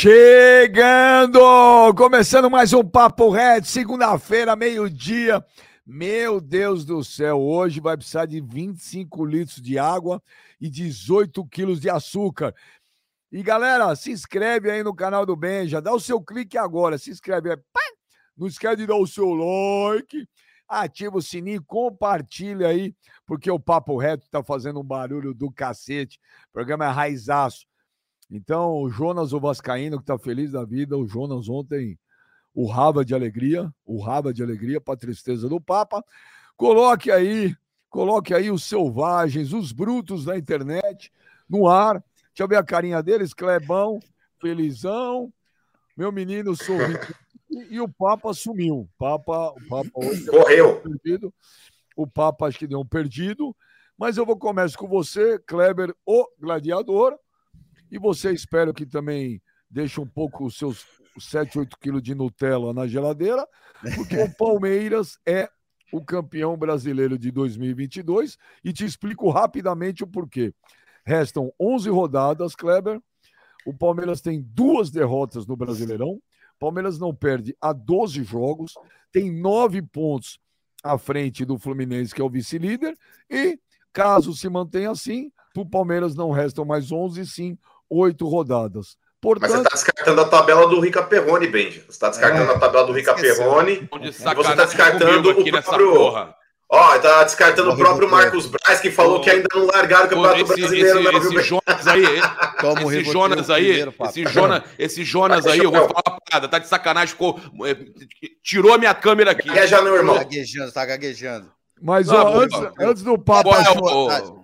Chegando! Começando mais um Papo Reto, segunda-feira, meio-dia. Meu Deus do céu, hoje vai precisar de 25 litros de água e 18 quilos de açúcar. E galera, se inscreve aí no canal do Benja, dá o seu clique agora, se inscreve aí. Não esquece de dar o seu like, ativa o sininho, compartilha aí, porque o Papo Reto tá fazendo um barulho do cacete. O programa é raizaço. Então, o Jonas, o Vascaíno, que tá feliz da vida, o Jonas ontem o raba de alegria, o raba de alegria para tristeza do Papa. Coloque aí, coloque aí os selvagens, os brutos da internet no ar. Deixa eu ver a carinha deles, Clebão, felizão, meu menino sorrindo. E o Papa sumiu. O Papa, o Papa Correu. perdido. O Papa acho que deu um perdido. Mas eu vou começar com você, Kleber, o gladiador. E você espero que também deixe um pouco os seus 7, 8 quilos de Nutella na geladeira, porque o Palmeiras é o campeão brasileiro de 2022 e te explico rapidamente o porquê. Restam 11 rodadas, Kleber. O Palmeiras tem duas derrotas no Brasileirão. Palmeiras não perde há 12 jogos, tem nove pontos à frente do Fluminense, que é o vice-líder, e caso se mantenha assim, para o Palmeiras não restam mais 11, sim oito rodadas. Mas você Portanto, está descartando a tabela do Rica Perrone, Benja. Você está descartando É. a tabela do Rica. Perrone. E você tá sacanagem descartando o próprio-. Ó, tá descartando o próprio. Marcos Braz, que falou Ô, que ainda não largaram o Campeonato esse, Brasileiro, esse, não, viu, esse? Jonas aí, esse Jonas aí, primeiro, papo. esse Jonas, esse Jonas aí, eu vou falar uma parada, tá de sacanagem, ficou, é, tirou a minha câmera aqui. Gagueja não, irmão. Gaguejando, tá gaguejando. mas Não, ó, antes, antes do Qual é Ah,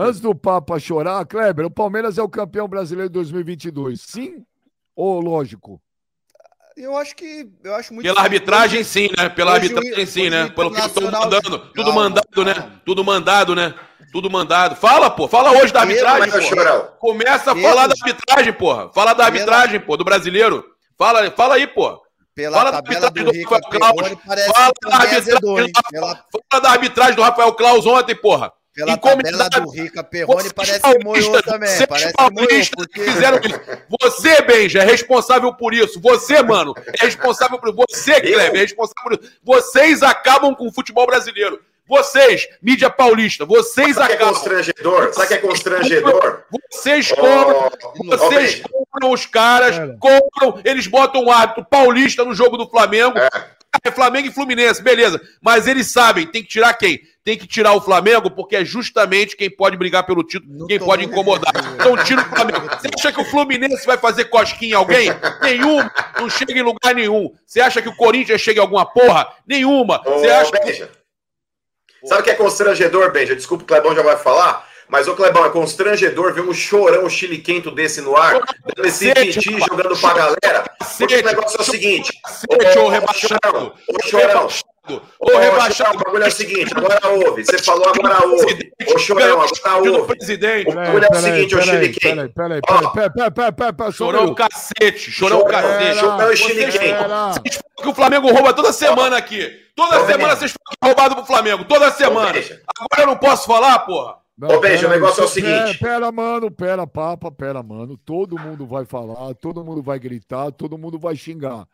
antes do Papa chorar, Kleber, o Palmeiras é o campeão brasileiro de 2022. Sim ou lógico? Eu acho que. Eu acho muito. Pela arbitragem, sim, né? Pela Hoje arbitragem, sim, hoje né? Pelo que estão mandando. Tudo Calma, mandado, né? calma. Tudo mandado, né? Tudo mandado. Fala, pô. Fala hoje da arbitragem, Mas, pô. Começa a falar da arbitragem, porra. Fala da arbitragem, pô, do brasileiro. Fala, fala aí, pô. Pela Fala da do arbitragem do Rica Rafael Claus. Fala arbitragem do Pela, Fala da arbitragem do Rafael Claus ontem, porra. Pela E como tabela do Rica Perrone, parece que moiou também. Parece que moiou, porque. fizeram isso. Você, Benja, é responsável por isso. Você, mano, é responsável por Você, Kleber, é responsável por isso. Vocês acabam com o futebol brasileiro. Vocês, mídia paulista, vocês sabe o que é acabam. constrangedor? Sabe o que é constrangedor? Vocês cobram, Ô, vocês ô, compram os caras, compram, eles botam um árbitro paulista no jogo do Flamengo. É Flamengo e Fluminense, beleza. Mas eles sabem, tem que tirar quem? Tem que tirar o Flamengo, porque é justamente quem pode brigar pelo título, Não quem pode incomodar. Então tira o Flamengo. Você acha que o Fluminense vai fazer cosquinha em alguém? Nenhuma. Não chega em lugar nenhum. Você acha que o Corinthians chega em alguma porra? Nenhuma. Ô, Você acha que... Benja. Sabe o que é constrangedor, Benja? Desculpa, o Clebão já vai falar. Mas, ô Clebão, é constrangedor ver um chorão chiliquento desse no ar, dando esse piti jogando pra galera. Porque o negócio é o seguinte. Ô rebaixado. Chorão, ô, Chorão. rebaixado. Ô, rebaixado. o bagulho é o seguinte, agora ouve. Você falou, agora ouve. Ô, Chorão, agora ouve. presidente. O bagulho é o seguinte, ô peraí, Chiliquém. peraí, peraí, peraí, peraí, peraí, peraí, peraí, peraí, Chorão cacete, chorão cacete. chorão e Vocês falam que o Flamengo rouba toda semana aqui. Toda Ô, semana vocês falam que é roubado pro Flamengo. Toda semana. Agora eu não posso falar, porra. Não, Ô, pera o negócio é o seguinte. Pera, pera, mano, pera, papa, pera, mano. Todo mundo vai falar, todo mundo vai gritar, todo mundo vai xingar.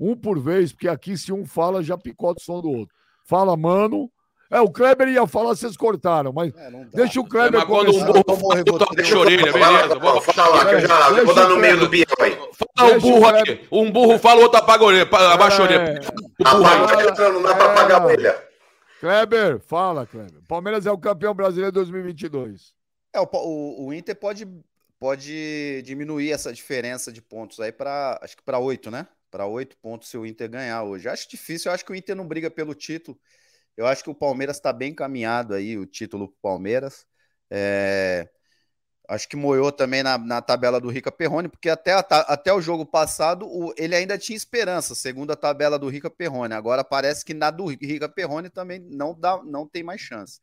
Um por vez, porque aqui se um fala, já picota o som do outro. Fala, mano. É, o Kleber ia falar, vocês cortaram, mas É, deixa o É, Kleber mas quando um começar. burro Tomou fala, eu Rivotril. toco de orelha, beleza. Clebão, Vamos Fala lá, que eu já Deixa vou dar no o meio do bião aí. Fala o Deixa o burro aqui. Um burro fala, o outro apaga a orelha. pa- Abaixa a orelha. O aí. Apaga, não dá pra apagar a orelha. Kleber, fala, Kleber. Palmeiras é o campeão brasileiro 2022. É, o, o, o Inter pode, pode diminuir essa diferença de pontos aí para acho que para oito, né? Para oito pontos se o Inter ganhar hoje. Acho difícil, eu acho que o Inter não briga pelo título. Eu acho que o Palmeiras está bem encaminhado aí, o título pro Palmeiras. É, Acho que moiou também na, na tabela do Rica Perrone, porque até, a até o jogo passado o- ele ainda tinha esperança, segundo a tabela do Rica Perrone. Agora parece que na do Rica Perrone também não, dá, não tem mais chance.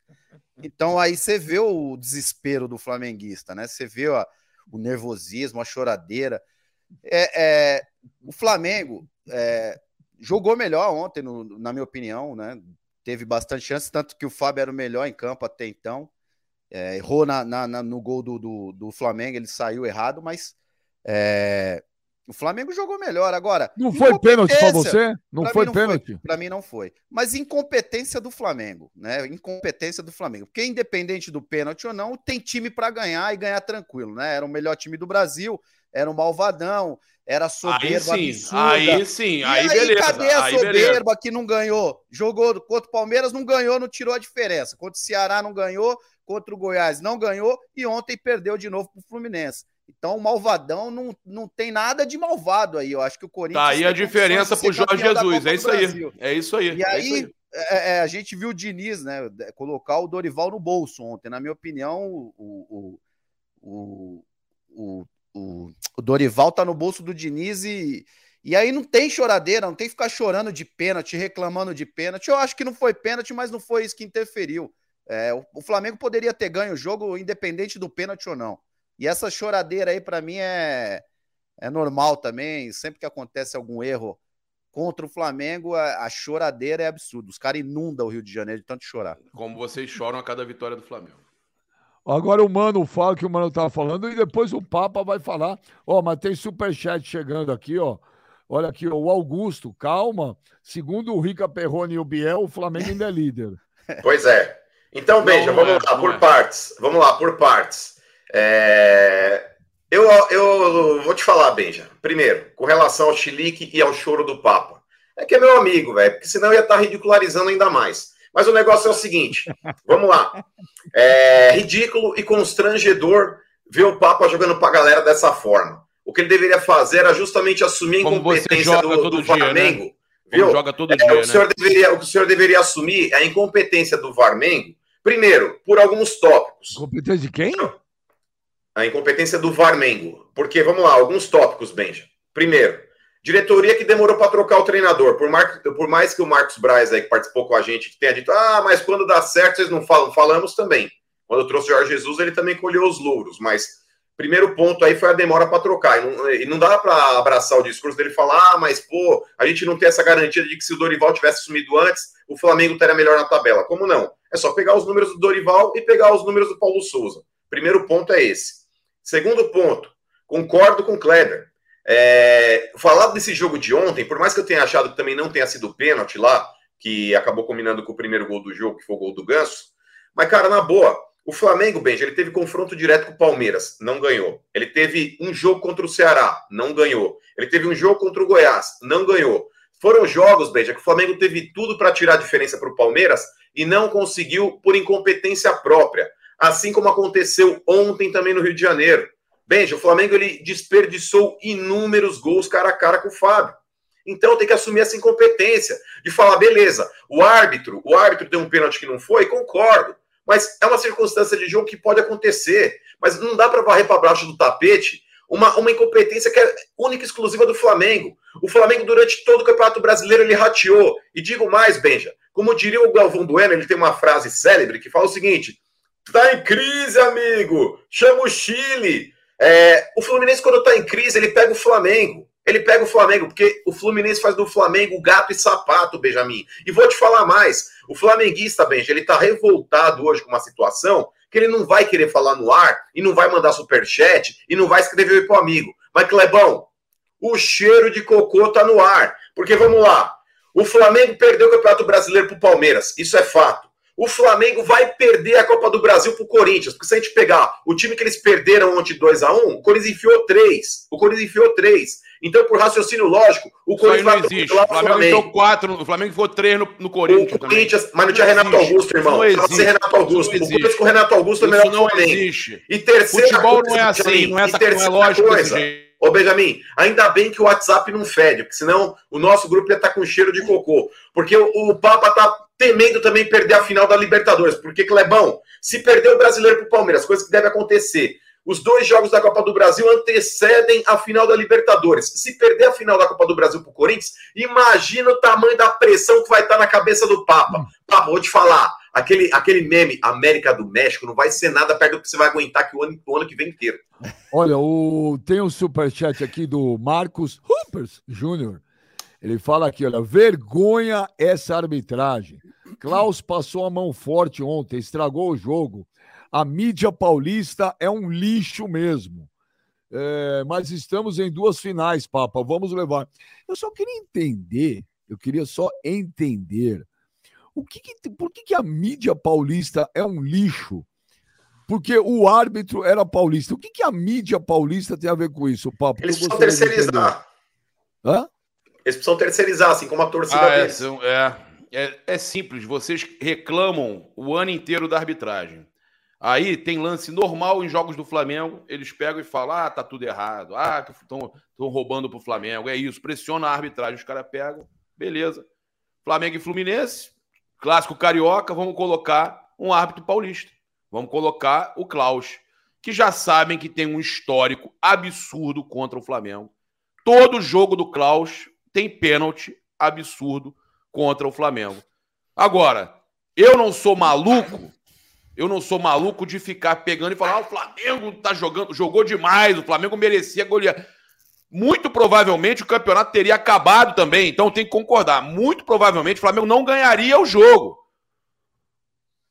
Então aí você vê o desespero do flamenguista, né? Você vê ó, o nervosismo, a choradeira. É, é, o Flamengo é, jogou melhor ontem, no- na minha opinião, né? Teve bastante chance, tanto que o Fábio era o melhor em campo até então. É, errou na, na- na- no gol do, do, do Flamengo, ele saiu errado, mas é, O Flamengo jogou melhor. Agora. Não foi pênalti para você? Não foi não pênalti? Para mim não foi. Mas incompetência do Flamengo, né? Incompetência do Flamengo. Porque independente do pênalti ou não, tem time para ganhar e ganhar tranquilo, né? Era o melhor time do Brasil, era um malvadão, era soberba aí sim, absurda. Aí sim, aí, aí beleza. Cadê a aí soberba beleza. que não ganhou? Jogou contra o Palmeiras, não ganhou, não tirou a diferença. Contra o Ceará não ganhou, contra o Goiás não ganhou e ontem perdeu de novo pro Fluminense. Então, o malvadão não, não tem nada de malvado aí. Eu acho que o Corinthians. Tá aí a diferença pro Jorge Jesus. É isso aí. É isso aí. E é isso aí, é, é, a gente viu o Diniz, né, colocar o Dorival no bolso ontem. Na minha opinião, o, o, o, o, o, o Dorival tá no bolso do Diniz e, e aí não tem choradeira, não tem que ficar chorando de pênalti, reclamando de pênalti. Eu acho que não foi pênalti, mas não foi isso que interferiu. É, o, o Flamengo poderia ter ganho o jogo independente do pênalti ou não. E essa choradeira aí, para mim, é, é normal também. Sempre que acontece algum erro contra o Flamengo, a, a choradeira é absurda. Os caras inundam o Rio de Janeiro de tanto chorar. Como vocês choram a cada vitória do Flamengo. Agora o Mano fala que o Mano tava falando e depois o Papa vai falar. Ó, mas tem superchat chegando aqui, ó. Olha aqui, ó, o Augusto, calma. Segundo o Rica Perrone e o Biel, o Flamengo ainda é líder. Pois é. Então, Benja, vamos é, lá, por é. partes. Vamos lá, por partes. É, Eu, eu vou te falar, Benja. Primeiro, com relação ao chilique e ao choro do Papa. É que é meu amigo, velho, porque senão eu ia estar ridicularizando ainda mais. Mas o negócio é o seguinte: vamos lá. É ridículo e constrangedor ver o Papa jogando pra galera dessa forma. O que ele deveria fazer era justamente assumir a incompetência do, do dia, né? Flamengo. Como Viu? joga todo É, dia, o, né? senhor deveria, o que o senhor deveria assumir é a incompetência do Varmengo, primeiro, por alguns tópicos. Competência de quem? A incompetência do Varmengo. Porque, vamos lá, alguns tópicos, Benja. Primeiro, diretoria que demorou para trocar o treinador. Por, Mar... por mais que o Marcos Braz, aí, que participou com a gente, tenha dito, ah, mas quando dá certo vocês não falam. Falamos também. Quando eu trouxe o Jorge Jesus, ele também colheu os louros. Mas primeiro ponto aí foi a demora para trocar. E não, e não dá para abraçar o discurso dele e falar, ah, mas pô, a gente não tem essa garantia de que se o Dorival tivesse assumido antes, o Flamengo estaria melhor na tabela. Como não? É só pegar os números do Dorival e pegar os números do Paulo Souza. Primeiro ponto é esse. Segundo ponto, concordo com o Kleber. É, falar desse jogo de ontem, por mais que eu tenha achado que também não tenha sido pênalti lá, que acabou combinando com o primeiro gol do jogo, que foi o gol do Ganso, mas, cara, na boa, o Flamengo, Benja, ele teve confronto direto com o Palmeiras, não ganhou. Ele teve um jogo contra o Ceará, não ganhou. Ele teve um jogo contra o Goiás, não ganhou. Foram jogos, Benja, que o Flamengo teve tudo para tirar a diferença para o Palmeiras e não conseguiu por incompetência própria. Assim como aconteceu ontem também no Rio de Janeiro. Benja, o Flamengo ele desperdiçou inúmeros gols cara a cara com o Fábio. Então tem que assumir essa incompetência de falar, beleza, o árbitro, o árbitro deu um pênalti que não foi, concordo. Mas é uma circunstância de jogo que pode acontecer. Mas não dá para varrer para baixo do tapete uma, uma incompetência que é única e exclusiva do Flamengo. O Flamengo, durante todo o Campeonato Brasileiro, ele rateou. E digo mais, Benja, como diria o Galvão Bueno, ele tem uma frase célebre que fala o seguinte: tá em crise, amigo, chama o Chile. É, o Fluminense, quando tá em crise, ele pega o Flamengo. Ele pega o Flamengo, porque o Fluminense faz do Flamengo gato e sapato, Benjamin. E vou te falar mais: o flamenguista, Benja, ele tá revoltado hoje com uma situação que ele não vai querer falar no ar, e não vai mandar superchat, e não vai escrever pro amigo. Mas, Clebão, o cheiro de cocô tá no ar. Porque vamos lá: o Flamengo perdeu o Campeonato Brasileiro pro Palmeiras, isso é fato. O Flamengo vai perder a Copa do Brasil pro Corinthians, porque se a gente pegar o time que eles perderam ontem 2 a 1 o Corinthians enfiou 3. O Corinthians enfiou 3. Então, por raciocínio lógico, o Isso Corinthians não existe. O Flamengo enfiou quatro, o Flamengo enfiou três no, no Corinthians o. Corinthians, mas não tinha Não Renato existe. Augusto, irmão. Não existe. Renato Augusto. Não O Corinthians com o Renato Augusto é melhor Isso que o não Flamengo. existe. E terceira Futebol não é assim, não é e essa não é lógico coisa. Ô, Benjamin, ainda bem que o WhatsApp não fede, porque senão o nosso grupo ia estar com cheiro de cocô. Porque o, o Papa tá temendo também perder a final da Libertadores. Porque, Clebão, se perder o brasileiro pro Palmeiras, coisa que deve acontecer. Os dois jogos da Copa do Brasil antecedem a final da Libertadores. Se perder a final da Copa do Brasil pro Corinthians, imagina o tamanho da pressão que vai estar na cabeça do Papa. Papa, vou te falar, aquele, aquele meme América do México não vai ser nada perto do que você vai aguentar que o ano, o ano que vem inteiro. Olha, o... tem um superchat aqui do Marcos Hoopers Júnior. Ele fala aqui, olha, vergonha essa arbitragem. Klaus passou a mão forte ontem, estragou o jogo. A mídia paulista é um lixo mesmo. É, mas estamos em duas finais, Papa. Vamos levar. Eu só queria entender, eu queria só entender o que, que por que, que a mídia paulista é um lixo? Porque o árbitro era paulista. O que, que a mídia paulista tem a ver com isso, Papa? Eles precisam terceirizar. Hã? Eles precisam terceirizar, assim como a torcida Ah, é, deles. é, é, é simples. Vocês reclamam o ano inteiro da arbitragem. Aí tem lance normal em jogos do Flamengo. Eles pegam e falam: ah, tá tudo errado. Ah, que estão roubando pro Flamengo. É isso. Pressiona a arbitragem. Os caras pegam. Beleza. Flamengo e Fluminense. Clássico carioca. Vamos colocar um árbitro paulista. Vamos colocar o Klaus. Que já sabem que tem um histórico absurdo contra o Flamengo. Todo jogo do Klaus tem pênalti absurdo contra o Flamengo. Agora, eu não sou maluco, eu não sou maluco de ficar pegando e falar: ah, o Flamengo tá jogando, jogou demais, o Flamengo merecia golear. Muito provavelmente o campeonato teria acabado também, então tem que concordar. Muito provavelmente o Flamengo não ganharia o jogo.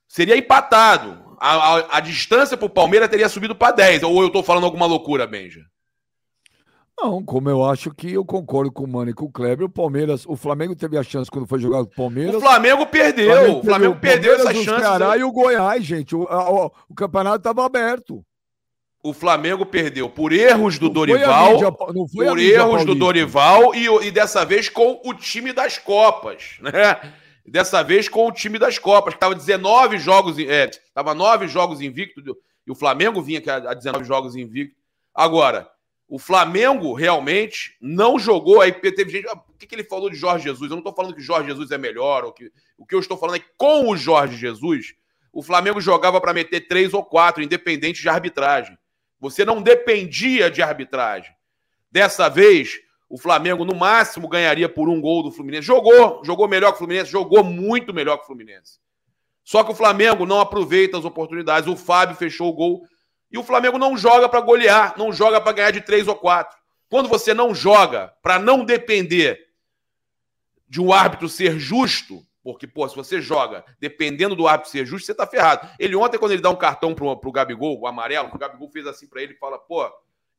Seria empatado. A, a, a distância pro Palmeiras teria subido para 10. Ou eu tô falando alguma loucura, Benja? Não, como eu acho que eu concordo com o Mano e com o Kleber, o Palmeiras, o Flamengo teve a chance quando foi jogar com o Palmeiras. O Flamengo perdeu. O Flamengo perdeu essa o chance. Ceará e o Goiás, gente. O, a- o- o campeonato estava aberto. O Flamengo perdeu por erros do Não Dorival, mídia- por erros do. Dorival e, o- e dessa vez com o time das Copas, né? Dessa vez com o time das Copas, que estava 19 jogos, é, tava 9 jogos invicto e o Flamengo vinha a 19 jogos invicto. Agora, o Flamengo realmente não jogou. Aí teve gente. ah, O que, que ele falou de Jorge Jesus? Eu não estou falando que Jorge Jesus é melhor. Ou que, o que eu estou falando é que com o Jorge Jesus, o Flamengo jogava para meter três ou quatro, independente de arbitragem. Você não dependia de arbitragem. Dessa vez, o Flamengo no máximo ganharia por um gol do Fluminense. Jogou, jogou melhor que o Fluminense, jogou muito melhor que o Fluminense. Só que o Flamengo não aproveita as oportunidades. O Fábio fechou o gol. E o Flamengo não joga para golear, não joga para ganhar de três ou quatro. Quando você não joga para não depender de um árbitro ser justo, porque, pô, se você joga dependendo do árbitro ser justo, você tá ferrado. Ele ontem, quando ele dá um cartão pro, pro Gabigol, o amarelo, o Gabigol fez assim para ele e fala, pô,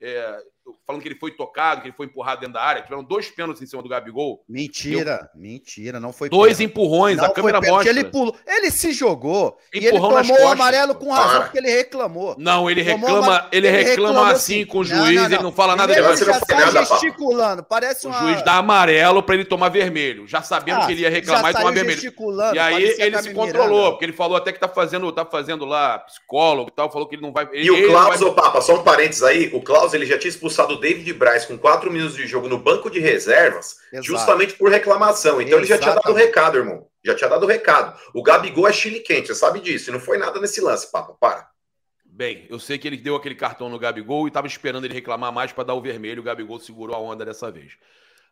é, falando que ele foi tocado, que ele foi empurrado dentro da área. Tiveram dois pênaltis em cima do Gabigol. Mentira, mentira, não foi Dois pênalti. empurrões, Não a câmera mostra. Ele pulou, ele se jogou e ele Empurrão tomou o amarelo com razão porque ele reclamou. Não, ele Tomou reclama, uma- ele ele reclama assim assim. com o Não, juiz, não, ele não. não fala nada Ele ele já papo. gesticulando, parece O uma... juiz dá amarelo para ele tomar vermelho, já sabendo Ah, que ele ia reclamar e tomar vermelho. gesticulando, E aí ele se controlou, porque ele falou até que tá fazendo, tá fazendo lá psicólogo e tal, falou que ele não vai. E o Klaus, não ô Papa, só um parênteses aí, o Klaus ele já tinha expulsado o David Braz com quatro minutos de jogo no banco de reservas, Exato. justamente por reclamação. Então ele já tinha dado o Exatamente. recado, irmão. Já tinha dado o recado. O Gabigol é chile quente, você sabe disso. E não foi nada nesse lance, Papa. Para. Bem, eu sei que ele deu aquele cartão no Gabigol e tava esperando ele reclamar mais para dar o vermelho. O Gabigol segurou a onda dessa vez.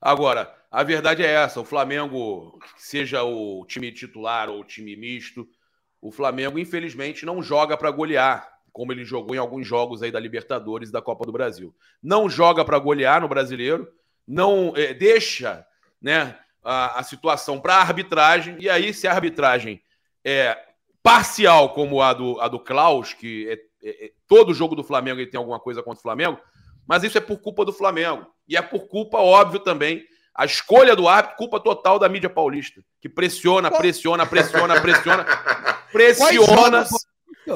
Agora, a verdade é essa: o Flamengo, seja o time titular ou o time misto, o Flamengo, infelizmente, não joga para golear, como ele jogou em alguns jogos aí da Libertadores e da Copa do Brasil. Não joga para golear no brasileiro, não eh, deixa né, a, a situação para arbitragem, e aí, se a arbitragem é parcial, como a do, a do Klaus, que é, é- é- todo jogo do Flamengo ele tem alguma coisa contra o Flamengo, mas isso é por culpa do Flamengo. E é por culpa, óbvio, também, a escolha do árbitro, culpa total da mídia paulista, que pressiona, pressiona, pressiona, pressiona, pressiona.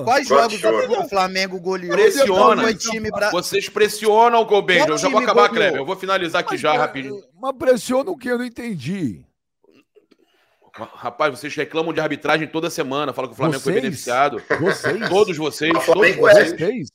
Quais jogos o Flamengo goleou? Pressiona. Foi time bra... Vocês pressionam o Benja. Eu já vou acabar, goleou? Kleber. Eu vou finalizar aqui já rapidinho. Mas pressiona o que? Eu não entendi. Rapaz, vocês reclamam de arbitragem toda semana, falam que o Flamengo foi Vocês? beneficiado. Vocês. Todos vocês, todos vocês. é. Vocês.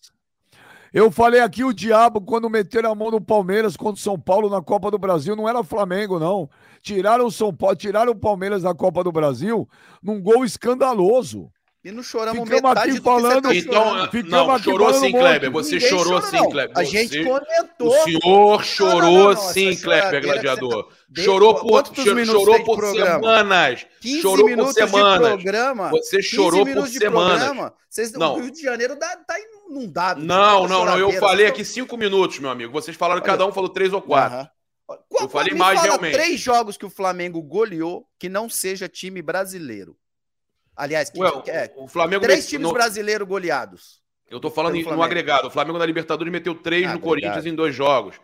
Eu falei aqui o diabo quando meteram a mão no Palmeiras contra o São Paulo na Copa do Brasil, não era Flamengo, não. Tiraram o São Paulo, tiraram o Palmeiras da Copa do Brasil num gol escandaloso. E não choramos Ficamos metade aqui do que você falando- tá Então, não, aqui chorou sim. Kleber. Você Ninguém chorou chorou, sim. Kleber. A gente comentou. O senhor chorou sim, Kleber Gladiador. Chorou por, chorou por semanas. 15 chorou por minutos semanas. de programa. Você 15 chorou por semanas. Vocês, Não. O Rio de Janeiro dá, tá inundado. Não, não, não. Eu falei aqui cinco minutos, meu amigo. Vocês falaram, cada um falou três ou quatro. Qual- Eu falei mais realmente. três jogos que o Flamengo goleou que não seja time brasileiro. Aliás, que, Ué, é, o Flamengo três times no- brasileiros goleados. Eu tô falando no agregado. O Flamengo na Libertadores meteu três Ah, no. Corinthians em dois jogos.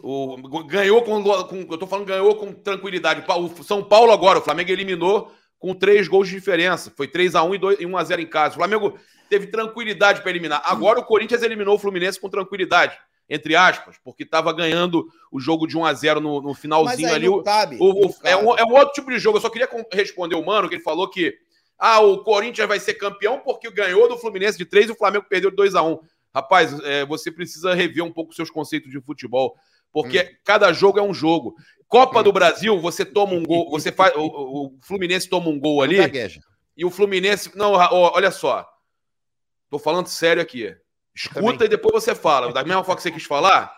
O, ganhou com, com. Eu tô falando ganhou com tranquilidade. O São Paulo agora, o Flamengo eliminou com três gols de diferença. Foi 3x1 e, 2, e 1x0 em casa. O Flamengo teve tranquilidade para eliminar. Agora o Corinthians eliminou o Fluminense com tranquilidade, entre aspas, porque estava ganhando o jogo de 1x0 no, no Mas finalzinho ali. cabe. o- o- é, um, é um outro tipo de jogo. Eu só queria responder o Mano, que ele falou que ah, o Corinthians vai ser campeão porque ganhou do Fluminense de 3 e o Flamengo perdeu de 2 a 1 Rapaz, é, você precisa rever um pouco seus conceitos de futebol. Porque Hum. cada jogo é um jogo. Copa do Brasil, você toma um gol, você faz. O, o- Fluminense toma um gol ali e o Fluminense. Não, olha só. Tô falando sério aqui. Escuta e depois você fala. Da mesma forma que você quis falar,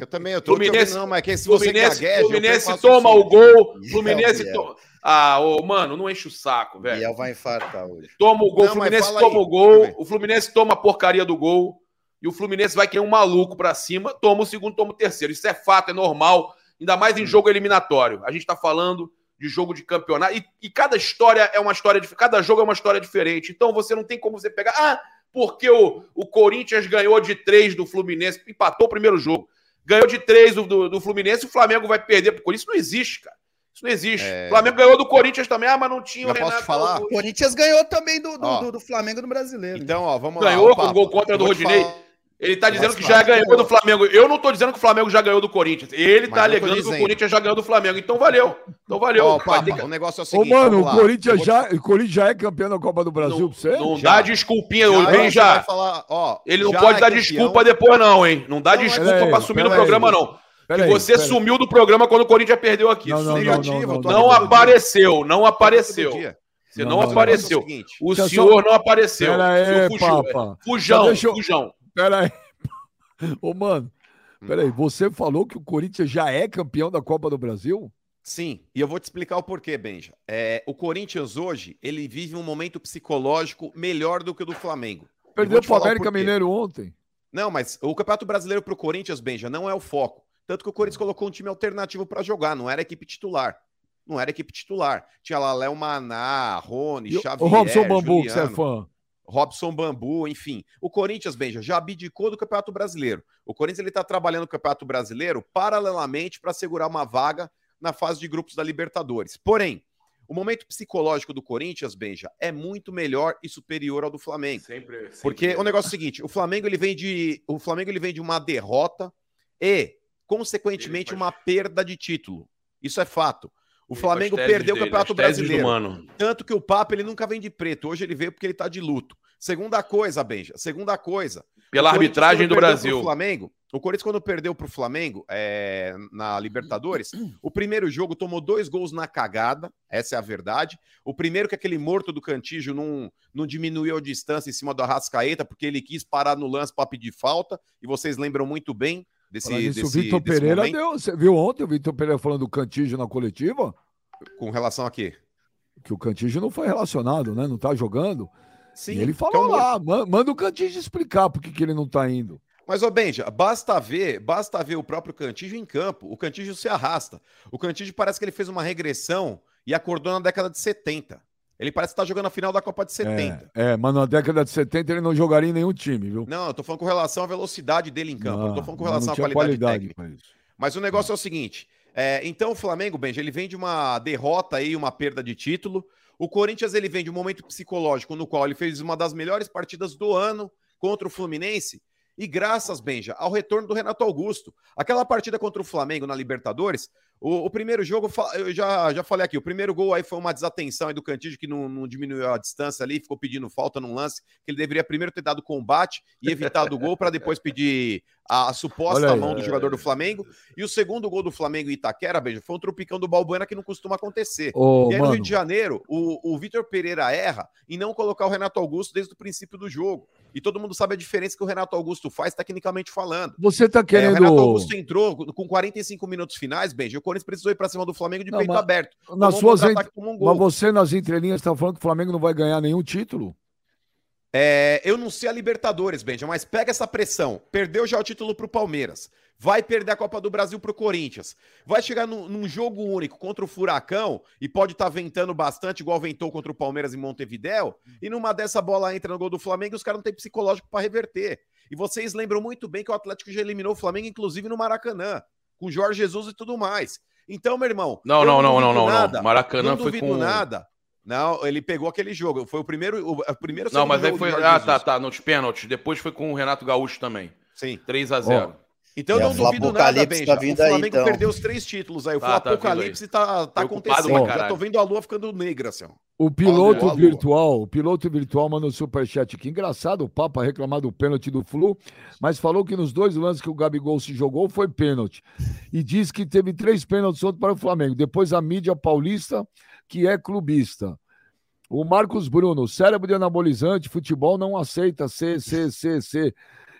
Eu também, eu tô Fluminense- ouvindo, não, mas é que se você Fluminense, gagueja... eu Fluminense toma o gol. Fluminense Biel. toma. Ah, ô, mano, não enche o saco, velho. Biel vai infartar hoje. Toma o gol, Não, Fluminense toma aí. o gol, o Fluminense toma a porcaria do gol e o Fluminense vai querer um maluco pra cima, toma o segundo, toma o terceiro. Isso é fato, é normal, ainda mais Hum. em jogo eliminatório. A gente tá falando de jogo de campeonato e, e cada história é uma história, cada jogo é uma história diferente. Então você não tem como você pegar, ah, porque o, o Corinthians ganhou de três do Fluminense, empatou o primeiro jogo, ganhou de três do, do, do Fluminense e o Flamengo vai perder pro Corinthians. Isso não existe, cara. Isso não existe. É. O Flamengo ganhou do Corinthians também, ah, mas não tinha o Já posso Renato falar? O Corinthians ganhou também do, do, do- do Flamengo no Brasileiro. Então, ó, vamos Ganhou lá. ó, com Papa, gol contra do Rodinei. falar- Ele tá dizendo Mas que já ganhou do Flamengo. Eu não tô dizendo que o Flamengo já ganhou do Corinthians. Ele Mas tá eu tô alegando que o dizendo. Corinthians já ganhou do Flamengo. Então valeu. Então valeu. Papa, que- o negócio é o Ô, seguinte. mano, vamos o. Corinthians, vou já, o Corinthians já é campeão da Copa do Brasil Não, pra você? não Já. dá desculpinha. Já, Ele vem já. vai falar, ó, Ele não já pode é dar campeão. desculpa depois, não, hein? Não dá Não, mas desculpa peraí, pra sumir no programa, não. Pera que aí, você aí. sumiu do programa quando o Corinthians perdeu aqui. Não, Negativo, apareceu, não apareceu. Todo dia. Você Não, apareceu. O seguinte, O senhor não apareceu. Pera O senhor aí, fugiu. Papa. Fujão, Só deixa eu- fujão. Pera aí. Ô, mano, pera aí. Você falou que o Corinthians já é campeão da Copa do Brasil? Sim, e eu vou te explicar o porquê, Benja. É, o Corinthians hoje, ele vive um momento psicológico melhor do que o do Flamengo. Perdeu pro o América. Mineiro ontem. Não, mas o Campeonato Brasileiro pro Corinthians, Benja, não é o foco. Tanto que o Corinthians colocou um time alternativo para jogar, não era equipe titular. Não era equipe titular. Tinha lá Léo Maná, Rony, o- Xavier, o Robson Bambu, que você é fã. Robson Bambu, enfim. O Corinthians, Benja, já abdicou do Campeonato Brasileiro. O Corinthians ele está trabalhando no Campeonato Brasileiro paralelamente para segurar uma vaga na fase de grupos da Libertadores. Porém, o momento psicológico do Corinthians, Benja, é muito melhor e superior ao do Flamengo. Sempre, sempre. Porque o negócio é o seguinte, o Flamengo ele vem de, o Flamengo ele vem de uma derrota e consequentemente uma perda de título. Isso é fato. O Ele Flamengo perdeu o Campeonato Brasileiro. Mano. Tanto que o Papa ele nunca vem de preto. Hoje ele veio porque ele tá de luto. Segunda coisa, Benja. Segunda coisa. Pela arbitragem do Brasil. pro Flamengo, o Corinthians, quando perdeu para o Flamengo é, na Libertadores, o primeiro jogo tomou dois gols na cagada. Essa é a verdade. O primeiro, que aquele morto do Cantígio não, não diminuiu a distância em cima do Arrascaeta, porque ele quis parar no lance para pedir falta. E vocês lembram muito bem desse, nisso, desse, o Vitor Pereira momento. deu. Você viu ontem o Vitor Pereira falando do Cantígio na coletiva? Com relação a quê? Que o Cantígio não foi relacionado, né? Não tá jogando. Sim, e ele é falou lá, ma- manda o Cantígio explicar por que, que ele não tá indo. Mas, ô Benja, basta ver, basta ver o próprio Cantígio em campo. O Cantígio se arrasta. O Cantígio parece que ele fez uma regressão e acordou na década de 70. Ele parece que tá jogando a final da Copa de 70. É, é, mas na década de 70 ele não jogaria em nenhum time, viu? Não, eu tô falando com relação à velocidade dele em campo. eu não tô falando com relação à tinha qualidade, técnica. Mas o negócio é o seguinte: é, então o Flamengo, Benja, ele vem de uma derrota aí, uma perda de título. O Corinthians ele vem de um momento psicológico no qual ele fez uma das melhores partidas do ano contra o Fluminense. E graças, Benja, ao retorno do Renato Augusto. Aquela partida contra o Flamengo na Libertadores, o, o primeiro jogo, eu já, já falei aqui, o primeiro gol aí foi uma desatenção aí do Cantígio que não, não diminuiu a distância ali, ficou pedindo falta num lance que ele deveria primeiro ter dado combate e evitado o gol para depois pedir a, a suposta aí. mão do jogador do Flamengo. E o segundo gol do Flamengo em Itaquera, Benja, foi um tropicão do Balbuena que não costuma acontecer. Ô, e aí no mano, Rio de Janeiro, o, o Vitor Pereira erra em não colocar o Renato Augusto desde o princípio do jogo. E todo mundo sabe a diferença que o Renato Augusto faz tecnicamente falando. você tá É, o querendo. Renato Augusto entrou com 45 minutos finais, Benja, e o Corinthians precisou ir pra cima do Flamengo de Não, peito mas aberto. nas um suas ent- tomou um Mas você, nas entrelinhas, tá falando que o Flamengo não vai ganhar nenhum título? É, eu não sei a Libertadores, Benja, mas pega essa pressão. Perdeu já o título pro Palmeiras. Vai perder a Copa do Brasil pro Corinthians. Vai chegar num, num jogo único contra o Furacão e pode estar tá ventando bastante, igual ventou contra o Palmeiras em Montevidéu. E numa dessa bola entra no gol do Flamengo e os caras não têm psicológico para reverter. E vocês lembram muito bem que o Atlético já eliminou o Flamengo, inclusive no Maracanã, com Jorge Jesus e tudo mais. Então, meu irmão. Não, não, não, não, não, não. Maracanã não foi com nada. Não, ele pegou aquele jogo. Foi o primeiro. O, a primeira Não, mas aí foi. Ah, tá, tá. Nos pênaltis. Depois foi com o Renato Gaúcho também. Sim. 3 a 0 oh. Então eu não duvido nada, Benja. Tá o Flamengo aí, então. perdeu os três títulos aí. O tá, Apocalipse tá, tá acontecendo. Já tô vendo a lua ficando negra, assim. O piloto Olha, virtual, o piloto virtual mandou um superchat aqui. Engraçado o Papa reclamar do pênalti do Flu, mas falou que nos dois lances que o Gabigol se jogou foi pênalti. E diz que teve três pênaltis outro para o Flamengo. Depois a mídia paulista, que é clubista. O Marcos Bruno, cérebro de anabolizante, futebol não aceita C, C, C, C.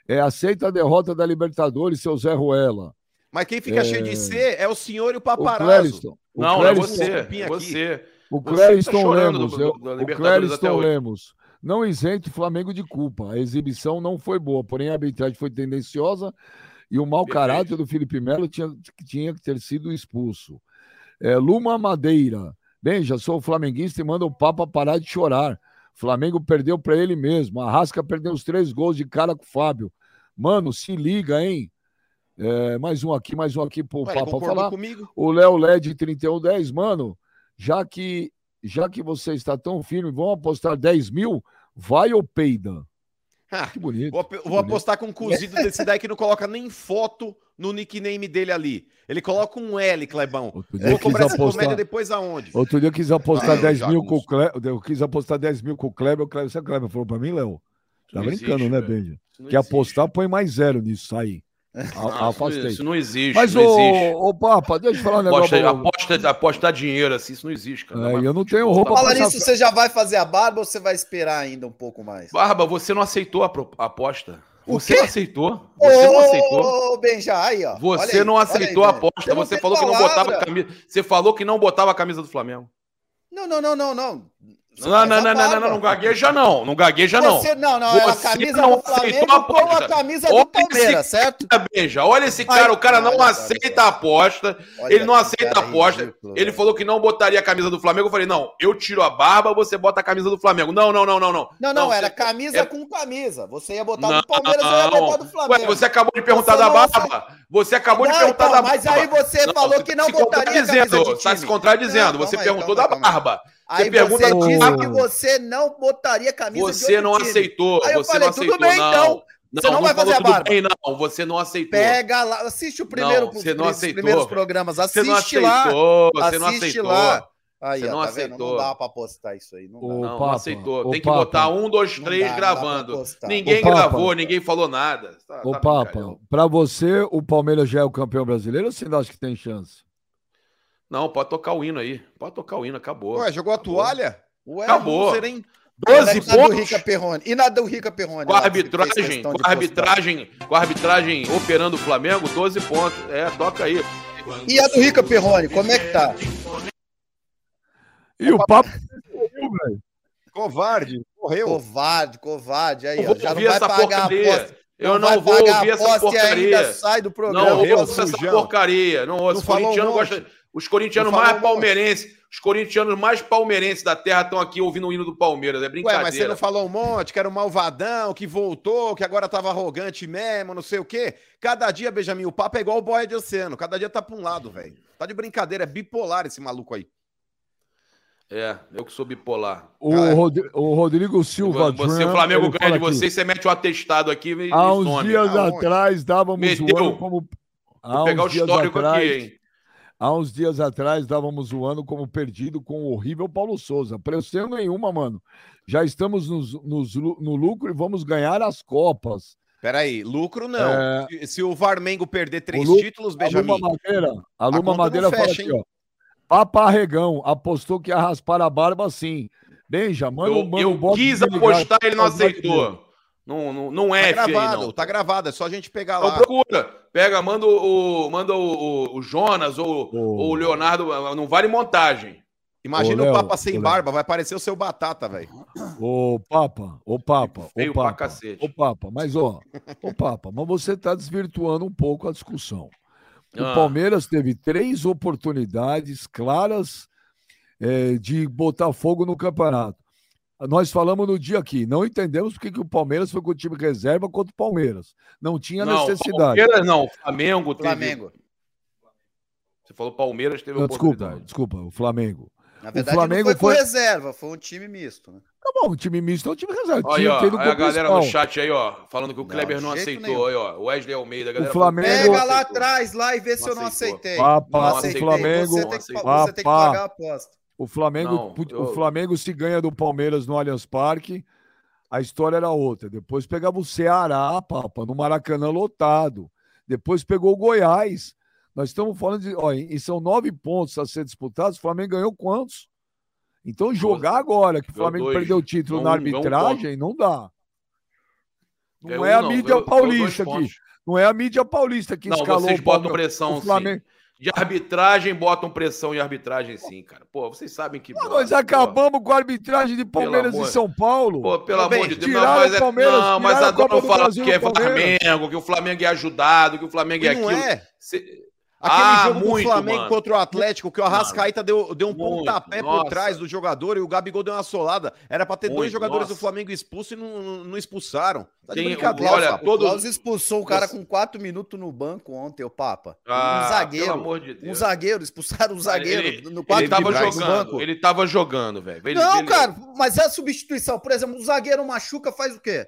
É, aceita a derrota da Libertadores, seu Zé Ruela. Mas quem fica é... cheio de C é o senhor e o paparazzo. O não, não é você. É você. O Clériston tá Lemos. Do, do, do o Clériston Lemos. Não isente o Flamengo de culpa. A exibição não foi boa, porém a arbitragem foi tendenciosa e o mau caráter do Felipe Melo tinha, tinha que ter sido expulso. É, Luma Madeira. Bem, já sou flamenguista e manda o Papa parar de chorar. Flamengo perdeu para ele mesmo. A Rasca perdeu os três gols de cara com o Fábio. Mano, se liga, hein? É, mais um aqui, mais um aqui pro Ué, Papa falar. Comigo? O Léo LED 3110, mano, já que já que você está tão firme, vamos apostar 10 mil? Vai ou peida? Ah, que bonito. Vou, vou bonito. apostar com um cozido desse daí que não coloca nem foto no nickname dele ali. Ele coloca um L, Clebão. Vou cobrar essa apostar... comédia depois aonde? Outro dia eu quis apostar ah, 10 mil com o Kleber. Eu quis apostar 10 mil com o Kleber. O Kleber, você o Kleber falou pra mim, Léo? Tá não brincando, existe, né, Benja? Que apostar, põe mais zero nisso aí. A, afastei. Isso não existe. Mas, não ô, existe. ô, Papa, deixa eu falar um negócio. Aposta, aposta, apostar dinheiro assim, isso não existe, cara. É, eu não tenho roupa Fala nisso, você já vai fazer a barba ou você vai esperar ainda um pouco mais? Barba, você não aceitou a, a aposta. Você não aceitou? Você não aceitou? Benja, aí, ó. Você aí, não aceitou aí, a aposta. Você, você falou palavra. que não botava a camisa. Você falou que não botava a camisa do Flamengo. Não, não, não, não, não. Não, não, não, não, não, não, não gagueja não, não gagueja não. Você, não, não, é você a camisa não do Flamengo a com a camisa olha do Palmeiras, certo? Beija, olha esse cara, o cara não aceita a aposta, ele não aceita a aposta, ele falou que não botaria a camisa do Flamengo, eu falei, não, eu tiro a barba, você bota a camisa do Flamengo. Não, não, não, não, não. Não, não, era camisa é com camisa, você ia botar do Palmeiras, eu ia botar do Flamengo. Ué, você acabou de perguntar da barba, você acabou de perguntar da barba. Mas aí você falou que não botaria a camisa do time. Tá se contradizendo, você perguntou da barba. Aí você, pergunta você disse que você não botaria camisa Você não time. aceitou. Aí você falei, não aceitou, bem, não. então. Não, você não, não vai fazer a barba. Bem, não, você não aceitou. Pega lá, assiste o primeiro, não, você não aceitou. primeiros programas, assiste você não aceitou, lá. Você não aceitou. Lá. Aí, você ó, não tá aceitou. Não dá pra postar isso aí. Não, dá. não, Papa, aceitou. Tem que Papa. botar um, dois, três dá, gravando. ninguém gravou, ninguém falou nada. Tá, Ô, tá Papa, pra você, o Palmeiras já é o campeão brasileiro ou você acha que tem chance? Não, pode tocar o hino aí. Pode tocar o hino, acabou. Ué, jogou acabou. a toalha? Ué, acabou. 12 pontos. Rica Perrone. E na do Rica Perrone. Com a arbitragem, com a arbitragem, com a arbitragem operando o Flamengo, 12 pontos. É, toca aí. E a do Rica Perrone, como é que tá? E o papo Covarde, correu. Covarde, covarde. Aí, ó, já não vai pagar a aposta. Eu não, não vou ouvir essa porcaria. Sai do programa. Não ouço essa porcaria. Não ouço. Os corintianos gostam. Os corintianos mais palmeirenses. Os corintianos mais palmeirenses da terra estão aqui ouvindo o hino do Palmeiras. É brincadeira. Ué, mas você não falou um monte, que era um malvadão, que voltou, que agora tava arrogante mesmo, não sei o quê. Cada dia, Benjamin, o papo é igual o boia de oceano. Cada dia tá pra um lado, velho. Tá de brincadeira, é bipolar esse maluco aí. É, eu que sou bipolar. O, Rod o Rodrigo Silva. Você, o Flamengo ganha de você, você mete o um atestado aqui e Há uns some. dias Aonde? atrás dávamos Meteu. como. Há Vou pegar o histórico atrás, aqui, hein? Há uns dias atrás estávamos zoando como perdido com o horrível Paulo Souza. Pressão nenhuma, mano. Já estamos nos, nos, no lucro e vamos ganhar as Copas. Peraí, lucro não. É... Se, se, o Varmengo perder três lucro, títulos, Benjamin. A Luma Madeira, a Luma Madeira fecha, fala assim, ó. Paparregão apostou que ia raspar a barba sim. Benja, manda eu, manda eu quis apostar, ele não aceitou. Não, não, não é tá gravado, aí, não. Tá gravado, é só a gente pegar então lá. Procura. Pega, manda o, manda o, o Jonas ou, oh. ou o Leonardo. Não vale montagem. Imagina Ô, o Léo, Papa sem ô, barba, vai parecer o seu batata, velho. Ô, Papa, ô, Papa, Feio ô, pra Papa, cacete. ô, Papa, mas, ó, ô, Papa, mas você está desvirtuando um pouco a discussão. O Ah. Palmeiras teve três oportunidades claras eh, de botar fogo no campeonato. Nós falamos no dia aqui, não entendemos porque que o Palmeiras foi com o time reserva contra o Palmeiras. Não tinha Não, necessidade. Palmeiras não, Flamengo teve. Flamengo. Você falou Palmeiras teve Não, desculpa, desculpa, o Flamengo. Na verdade, Flamengo não foi com foi- reserva, foi um time misto. Né? Tá bom, o time misto é um time reserva. Olha aí, ó, aí a galera principal. no chat aí, ó, falando que o Não, Kleber não aceitou. nenhum. Aí, ó, Wesley Almeida, a galera Flamengo- falou, Pega lá atrás lá e vê se Não eu não aceitei. Papa, não o aceitei. Flamengo- Você tem, que, não você tem que pagar a aposta. O Flamengo, Não, eu- o Flamengo se ganha do Palmeiras no Allianz Parque, a história era outra. Depois pegava o Ceará, papa, no Maracanã lotado. Depois pegou o Goiás. Nós estamos falando de. Ó, e são nove pontos a ser disputados. O Flamengo ganhou quantos? Então, jogar agora que o Flamengo dois. perdeu o título Ganhou na arbitragem, não dá. Não é a um, mídia ganhou- ganhou paulista aqui. Não é a mídia paulista que Não, escalou vocês botam pressão, o Flamengo. sim. De arbitragem, botam pressão em arbitragem, sim, cara. Pô, vocês sabem que. Ah, Nós acabamos com a arbitragem de Palmeiras e São Paulo. Pô, pelo amor de Deus. Não, tiraram mas, é, Palmeiras, não, mas a adoram Copa do falar Brasil que é. Flamengo, que o Flamengo é ajudado, que o Flamengo é não aquilo. é. Cê- Aquele Ah, jogo do muito, Flamengo mano. contra o Atlético, que o Arrascaeta deu, deu um Muito, pontapé por nossa. trás do jogador e o Gabigol deu uma solada. Era pra ter dois Muito, jogadores nossa. do Flamengo expulsos e não, não expulsaram. Tá de Tem- brincadeira. olha, papo. todo- O Klaus expulsou o cara com quatro minutos no banco ontem, o Papa. Ah, um zagueiro. Pelo amor de Deus. Um zagueiro, expulsaram um zagueiro Ele, no ele quatro tava minutos no jogando, banco. ele tava jogando, velho. Ele- Não, ele- cara, mas é a substituição. Por exemplo, o zagueiro machuca, faz o quê?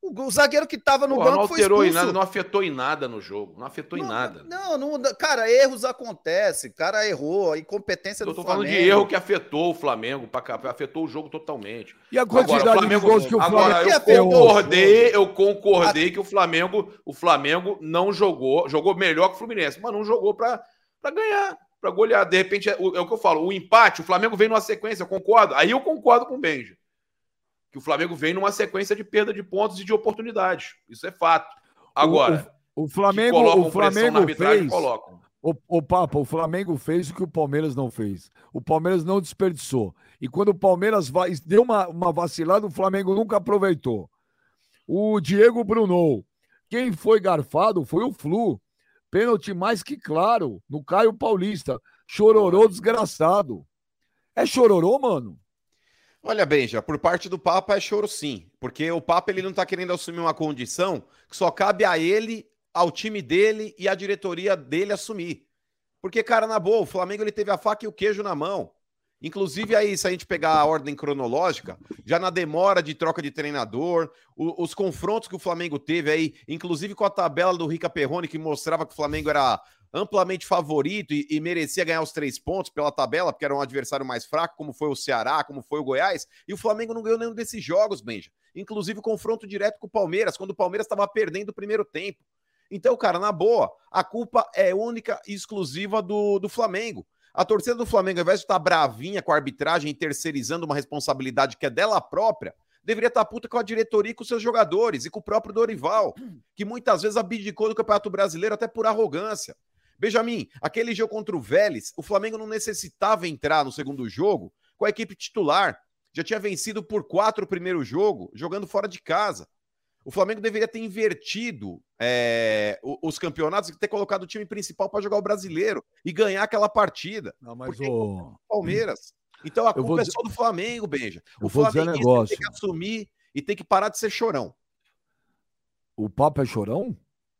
O, zagueiro que tava no Porra, banco não foi alterou em expulso. nada, não afetou em nada no jogo. Não afetou em Não, nada. Não, não, cara, erros acontecem. O cara errou, a incompetência Eu do tô falando Flamengo. de erro que afetou o Flamengo, afetou o jogo totalmente. E a Agora, quantidade o Flamengo, de gols que o agora Flamengo eu fez hoje? concordei, eu concordei que o Flamengo, o Flamengo não jogou, jogou melhor que o Fluminense, mas não jogou pra pra ganhar, pra golear. De repente, é o, é o que eu falo, o empate, o Flamengo vem numa sequência, eu concordo. Aí eu concordo com o Benji. Que o Flamengo vem numa sequência de perda de pontos e de oportunidades. Isso é fato. Agora, o, o Flamengo, o Flamengo fez. colocam. O, o Papa, o Flamengo fez o que o Palmeiras não fez. O Palmeiras não desperdiçou. E quando o Palmeiras vai, deu uma, uma vacilada, o Flamengo nunca aproveitou. O Diego Brunou. Quem foi garfado foi o Flu. Pênalti mais que claro no Caio Paulista. Chororô desgraçado. É chororô, mano? Olha, Benja, por parte do Papa é choro sim. Porque o Papa ele não tá querendo assumir uma condição que só cabe a ele, ao time dele e à diretoria dele assumir. Porque, cara, na boa, o Flamengo ele teve a faca e o queijo na mão. Inclusive, aí, se a gente pegar a ordem cronológica, já na demora de troca de treinador, o- os confrontos que o Flamengo teve aí, inclusive com a tabela do Rica Perrone, que mostrava que o Flamengo era amplamente favorito e, e merecia ganhar os três pontos pela tabela, porque era um adversário mais fraco, como foi o Ceará, como foi o Goiás, e o Flamengo não ganhou nenhum desses jogos, Benja. Inclusive o confronto direto com o Palmeiras, quando o Palmeiras estava perdendo o primeiro tempo. Então, cara, na boa, a culpa é única e exclusiva do, do Flamengo. A torcida do Flamengo, ao invés de estar bravinha com a arbitragem e terceirizando uma responsabilidade que é dela própria, deveria estar puta com a diretoria e com seus jogadores e com o próprio Dorival, que muitas vezes abdicou do Campeonato Brasileiro até por arrogância. Benjamin, aquele jogo contra o Vélez, o Flamengo não necessitava entrar no segundo jogo com a equipe titular. Já tinha vencido por quatro o primeiro jogo, jogando fora de casa. O Flamengo deveria ter invertido é, os campeonatos e ter colocado o time principal para jogar o brasileiro e ganhar aquela partida. Não, mas Porque- o. Palmeiras. Então a culpa é dizer- só do Flamengo, Benja. O dizer um tem que assumir e tem que parar de ser chorão. O Papa é chorão?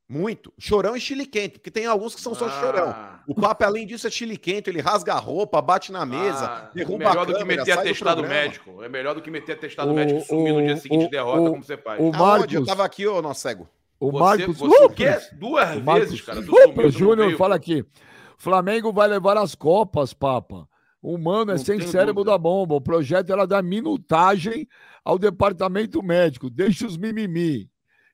Muito. Chorão e chiliquento, porque tem alguns que são só chorão. Ah, O papo, além disso, é chiliquento. Ele rasga a roupa, bate na mesa, ah, derruba melhor a do que câmera, meter atestado médico. É melhor do que meter atestado O- médico e sumir no dia o- seguinte o- derrota, o- como você faz. O Aonde? Marcos, Eu tava aqui, ô nosso cego. o Você, Marcos você o. Duas O Marcos vezes, cara. Tu Lopes Júnior fala aqui. Flamengo vai levar as copas, Papa. O mano é Não sem cérebro dúvida. da bomba. O projeto era dar minutagem ao departamento médico. Deixa os mimimi.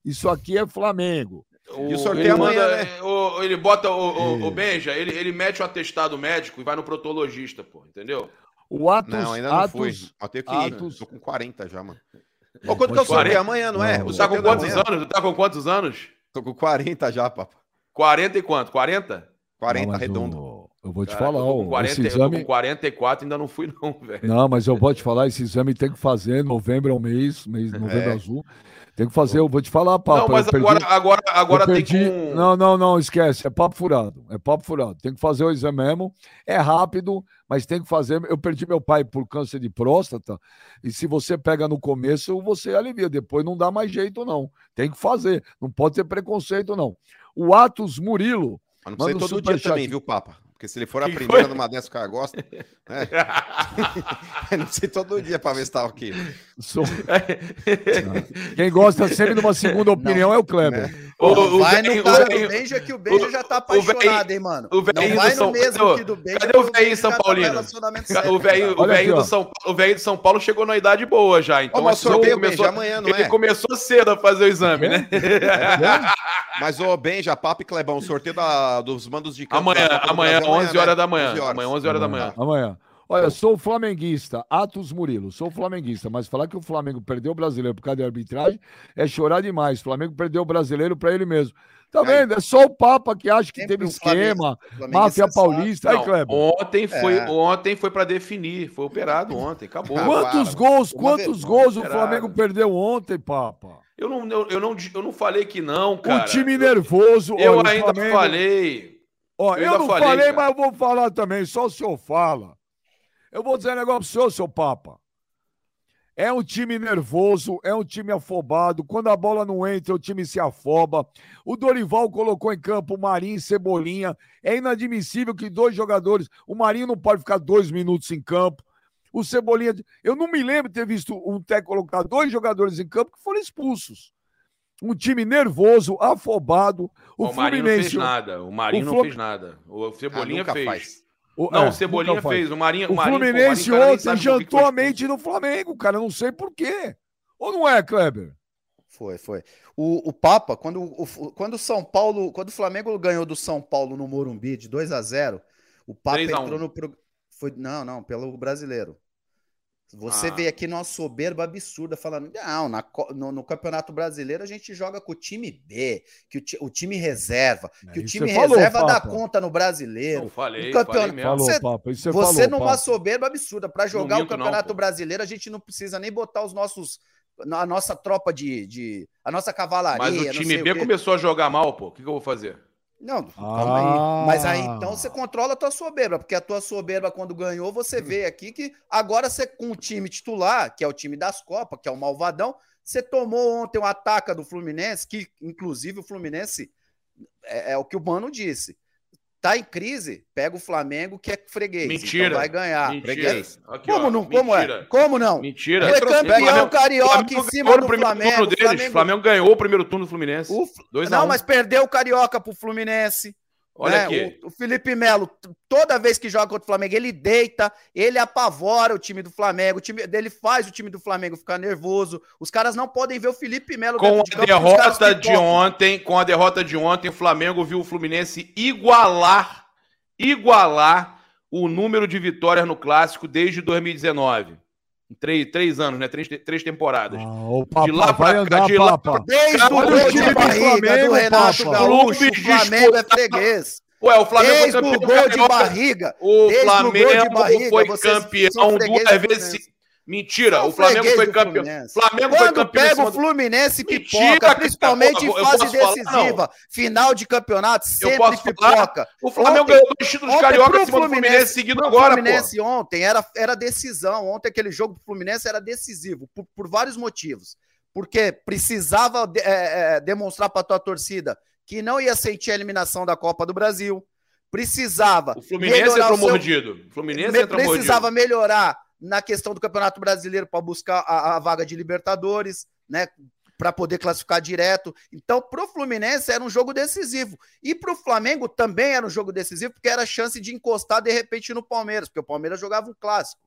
Isso aqui é Flamengo. E o sorteio ele amanhã, manda- né? o- ele bota o, o, É. o Benja, ele, ele mete o atestado médico e vai no protologista, pô, entendeu? O Atos. Não, ainda não Atos, fui. Eu tenho que ir. Atos- Tô com 40 já, mano. Ô, quanto que é o 40? sorteio amanhã, não é? Não, O Tu tá com quantos anos? Tu tá com quantos anos? Tô com 40 já, papo. 40 e quanto? 40? 40 Não, mas redondo. Eu vou te Cara, falar, ó, 40, esse exame. com 44 ainda não fui, não, velho. Não, mas eu vou te falar, esse exame tem que fazer, novembro é o mês, mês novembro É. azul. Tem que fazer, eu vou te falar, papo. não, mas perdi- agora, agora, agora eu tem perdi- com... Não, não, não, esquece. É papo furado. É papo furado. Tem que fazer o exame mesmo. É rápido, mas tem que fazer. Eu perdi meu pai por câncer de próstata. E se você pega no começo, você alivia. Depois não dá mais jeito, não. Tem que fazer. Não pode ter preconceito, não. O Atos Murilo. Mas não precisa um todo dia superchat. também, viu, Papa? Porque se ele for a Que primeira foi? numa dessas que o cara gosta, né? não ir todo dia pra ver se tá ok. sou- Quem gosta sempre de uma segunda opinião é o Kleber. O, o, vai velho- no o cara do velho- Benja que o Benja o- já tá o velho- apaixonado, hein, mano. o Não do vai São- no mesmo Cadê o- que do Benja. cadê o Benja São já tá no Paulino? relacionamento O velho, velho do. São, o velho de São Paulo chegou na idade boa já. Então, Ó, mas assim, sorteio, começou, Benja, amanhã, não ele é? começou cedo a fazer o exame, né? Mas, ô, Benja, Papa e Clebão, o sorteio da- dos mandos de campo Amanhã, do amanhã, Brasil 11 horas né? da manhã. 11 horas. Amanhã, 11 horas da manhã. Amanhã. Olha, sou flamenguista, Atos Murilo, sou flamenguista, mas falar que o Flamengo perdeu o brasileiro por causa de arbitragem é chorar demais. O Flamengo perdeu o brasileiro para ele mesmo. Tá Aí. vendo? É só o Papa que acha que Sempre teve Flamengo- esquema, Flamenguista máfia sabe. paulista. Aí, Kleber. ontem foi, É. ontem foi para definir, foi operado ontem, acabou. Ah, Quantos para, gols, quantos gols o. Flamengo perdeu ontem, Papa? Eu não, eu, eu não, eu não falei que não, cara. o time nervoso. Eu olha, o ainda Flamengo- falei. Ó, eu eu, ainda não falei, falei, mas eu vou falar também, só o senhor fala. Eu vou dizer um negócio pro senhor, seu Papa. É um time nervoso, é um time afobado. Quando a bola não entra, o time se afoba. O Dorival colocou em campo o Marinho e Cebolinha. É inadmissível que dois jogadores. O Marinho não pode ficar dois minutos em campo. O Cebolinha. Eu não me lembro de ter visto um técnico colocar dois jogadores em campo que foram expulsos. Um time nervoso, afobado. O, O, Marinho não fez nada. O Marinho o não fez nada. O Ah, Cebolinha nunca fez. faz. O- Não, é, o Cebolinha fez. O Marinho, O Marinho, pô, Fluminense Marinho, cara, nem ontem jantou a mente no Flamengo, cara. Não sei por quê. Ou não é, Kleber? Foi, foi. O, o Papa, quando o, quando o São Paulo, quando o Flamengo ganhou do São Paulo no Morumbi de 2 a 0 o Papa 3 a 1. entrou no pro- foi Não, não, pelo brasileiro. Você Ah. veio aqui numa soberba absurda falando, não, na no, no Campeonato Brasileiro a gente joga com o time B, que o, ti- o time reserva, que o time você falou, reserva dá Papa. conta no Não Brasileiro. falei, O falei campeonato-. Falou, Você- Papa. Isso você, Você falou, numa Papa. soberba absurda. Para jogar o minto não, Campeonato pô. Brasileiro, a gente não precisa nem botar os nossos. A nossa tropa de. de a nossa cavalaria. Mas o não time sei B começou a jogar mal, pô. O que, que eu vou fazer? Não, calma Ah. aí. Mas aí então você controla a tua soberba, porque a tua soberba, quando ganhou, você vê aqui que agora você, com o time titular, que é o time das Copas, que é o Malvadão, você tomou ontem um ataque do Fluminense, que inclusive o Fluminense é, é o que o Mano disse. Tá em crise, pega o Flamengo, que é freguês. Mentira. Então vai ganhar. Mentira. Freguês. Aqui, Como ó, não? Como é? mentira. Como não? Mentira. Foi campeão carioca Flamengo em cima do Flamengo. turno deles. Flamengo- Flamengo ganhou o primeiro turno do Fluminense. O- 2 a não, 1. mas perdeu o Carioca pro Fluminense. Olha né? aqui. O, o Felipe Melo, toda vez que joga contra o Flamengo, ele deita, ele apavora o time do Flamengo, o time dele faz o time do Flamengo ficar nervoso. Os caras não podem ver o Felipe Melo Com a de caras derrota de ontem, com a derrota de ontem, o Flamengo viu o Fluminense igualar, igualar o número de vitórias no clássico desde 2019. Em Três, três anos, né? Três, três temporadas. Ah, o Papa De lá pra vai cá, andar, de lá Papa. Desde o gol o de time do barriga Flamengo, do Renato. Gaúcho, o Flamengo é freguês. Ué, o Flamengo Desde foi o campeão. gol de barriga. O Desde o gol de Flamengo barriga, foi campeão duas do vezes. Fluminense. Mentira, o Flamengo foi campeão. Fluminense. Flamengo foi Quando campeão. em pega o Fluminense, Mentira, pipoca, cara. principalmente Eu em fase posso falar, decisiva. Final de campeonato, sempre posso falar? pipoca. O Flamengo Ontem- ganhou dois títulos ontem carioca em cima do Fluminense- Fluminense seguido O agora, pô. Fluminense ontem era, era decisão. Ontem aquele jogo do Fluminense era decisivo, por, por vários motivos. Porque precisava de- é, é, demonstrar para tua torcida que não ia sentir a eliminação da Copa do Brasil. Precisava. O Fluminense entrou seu- mordido. O Fluminense Me- entrou precisava mordido. melhorar na questão do Campeonato Brasileiro para buscar a, a vaga de Libertadores, né? Para poder classificar direto. Então, pro Fluminense era um jogo decisivo. E pro Flamengo também era um jogo decisivo, porque era chance de encostar de repente no Palmeiras, porque o Palmeiras jogava um clássico.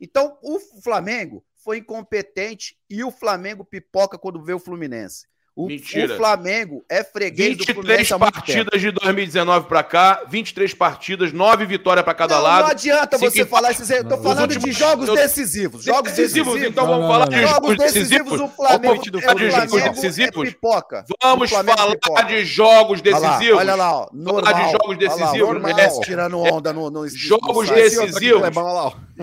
Então, o Flamengo foi incompetente e o Flamengo pipoca quando vê o Fluminense. O, Mentira. o Flamengo é freguês do 23 Fluminense há muito tempo. partidas de 2019 pra cá, 23 partidas, 9 vitórias pra cada Não, lado. não adianta você falar isso. Eu tô falando os de últimos- jogos eu- decisivos. Jogos decisivos. então Não, vamos não, falar não, de não. jogos Jogos decisivos. decisivos, o Flamengo, Vamos falar de o jogos Flamengo decisivos. é pipoca. Vamos falar é pipoca. de jogos Olha lá, decisivos. Olha lá, ó. Falar Normal. de jogos Olha lá, decisivos, normal, tirando onda no, no, no Jogos decisivos.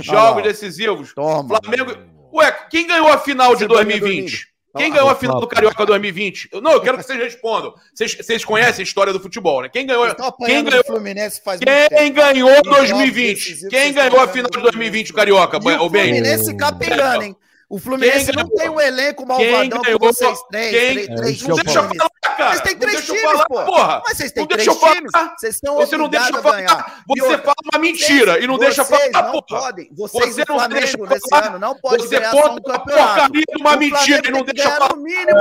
Jogos decisivos. Toma. Flamengo. Ué, quem ganhou a final de Você dormia 2020? Quem Ah, ganhou a final do. Carioca 2020? Eu- Não, eu quero que vocês respondam. Vocês, vocês conhecem a história do futebol, né? Quem ganhou, quem ganhou, Fluminense faz muito quem tempo. ganhou Em jogos 2020? decisivos, Quem ganhou a final de apanhando 2020, o Carioca? E o? Fluminense capengando, hein? O Fluminense Quem não ganhou? tem um elenco Quem malvadão ganhou? com vocês três. Quem- três, É, três eu Não deixa eu falar, cara. Vocês têm três times, falar, pô. porra. Mas vocês têm Não três deixa eu times. falar. Vocês estão Você não deixa eu falar. Você outra, fala uma mentira e não deixa vocês falar, não porra. podem. Vocês Você não Flamengo deixa falar. ano não pode Você ganhar conta um porcaria de uma mentira e não deixa falar. mínimo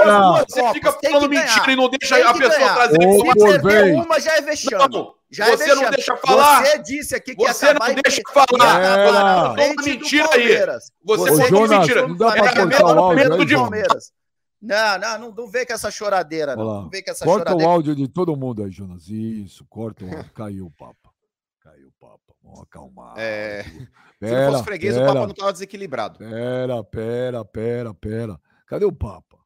Você fica falando mentira e não deixa a pessoa trazer Se informação. Corvei. perder uma já é vexame. Não, Já é você não vexame. deixa falar. Você disse aqui que Você ia acabar não deixa falar. frente Uma do mentira aí. Você Ô, Jonas, mentira. não dá pra cortar o é áudio aí, do Jonas? Palmeiras. Não, não, não, não vem com essa choradeira, não. Não vem com essa Corta o choradeira. áudio de todo mundo aí, Jonas. Isso, corta o áudio. Caiu o papo. Caiu o papo. Vamos acalmar. É, Se não Pera, fosse freguês, o pera, Papa não tava desequilibrado. Pera, pera, pera, pera. Cadê o Papa?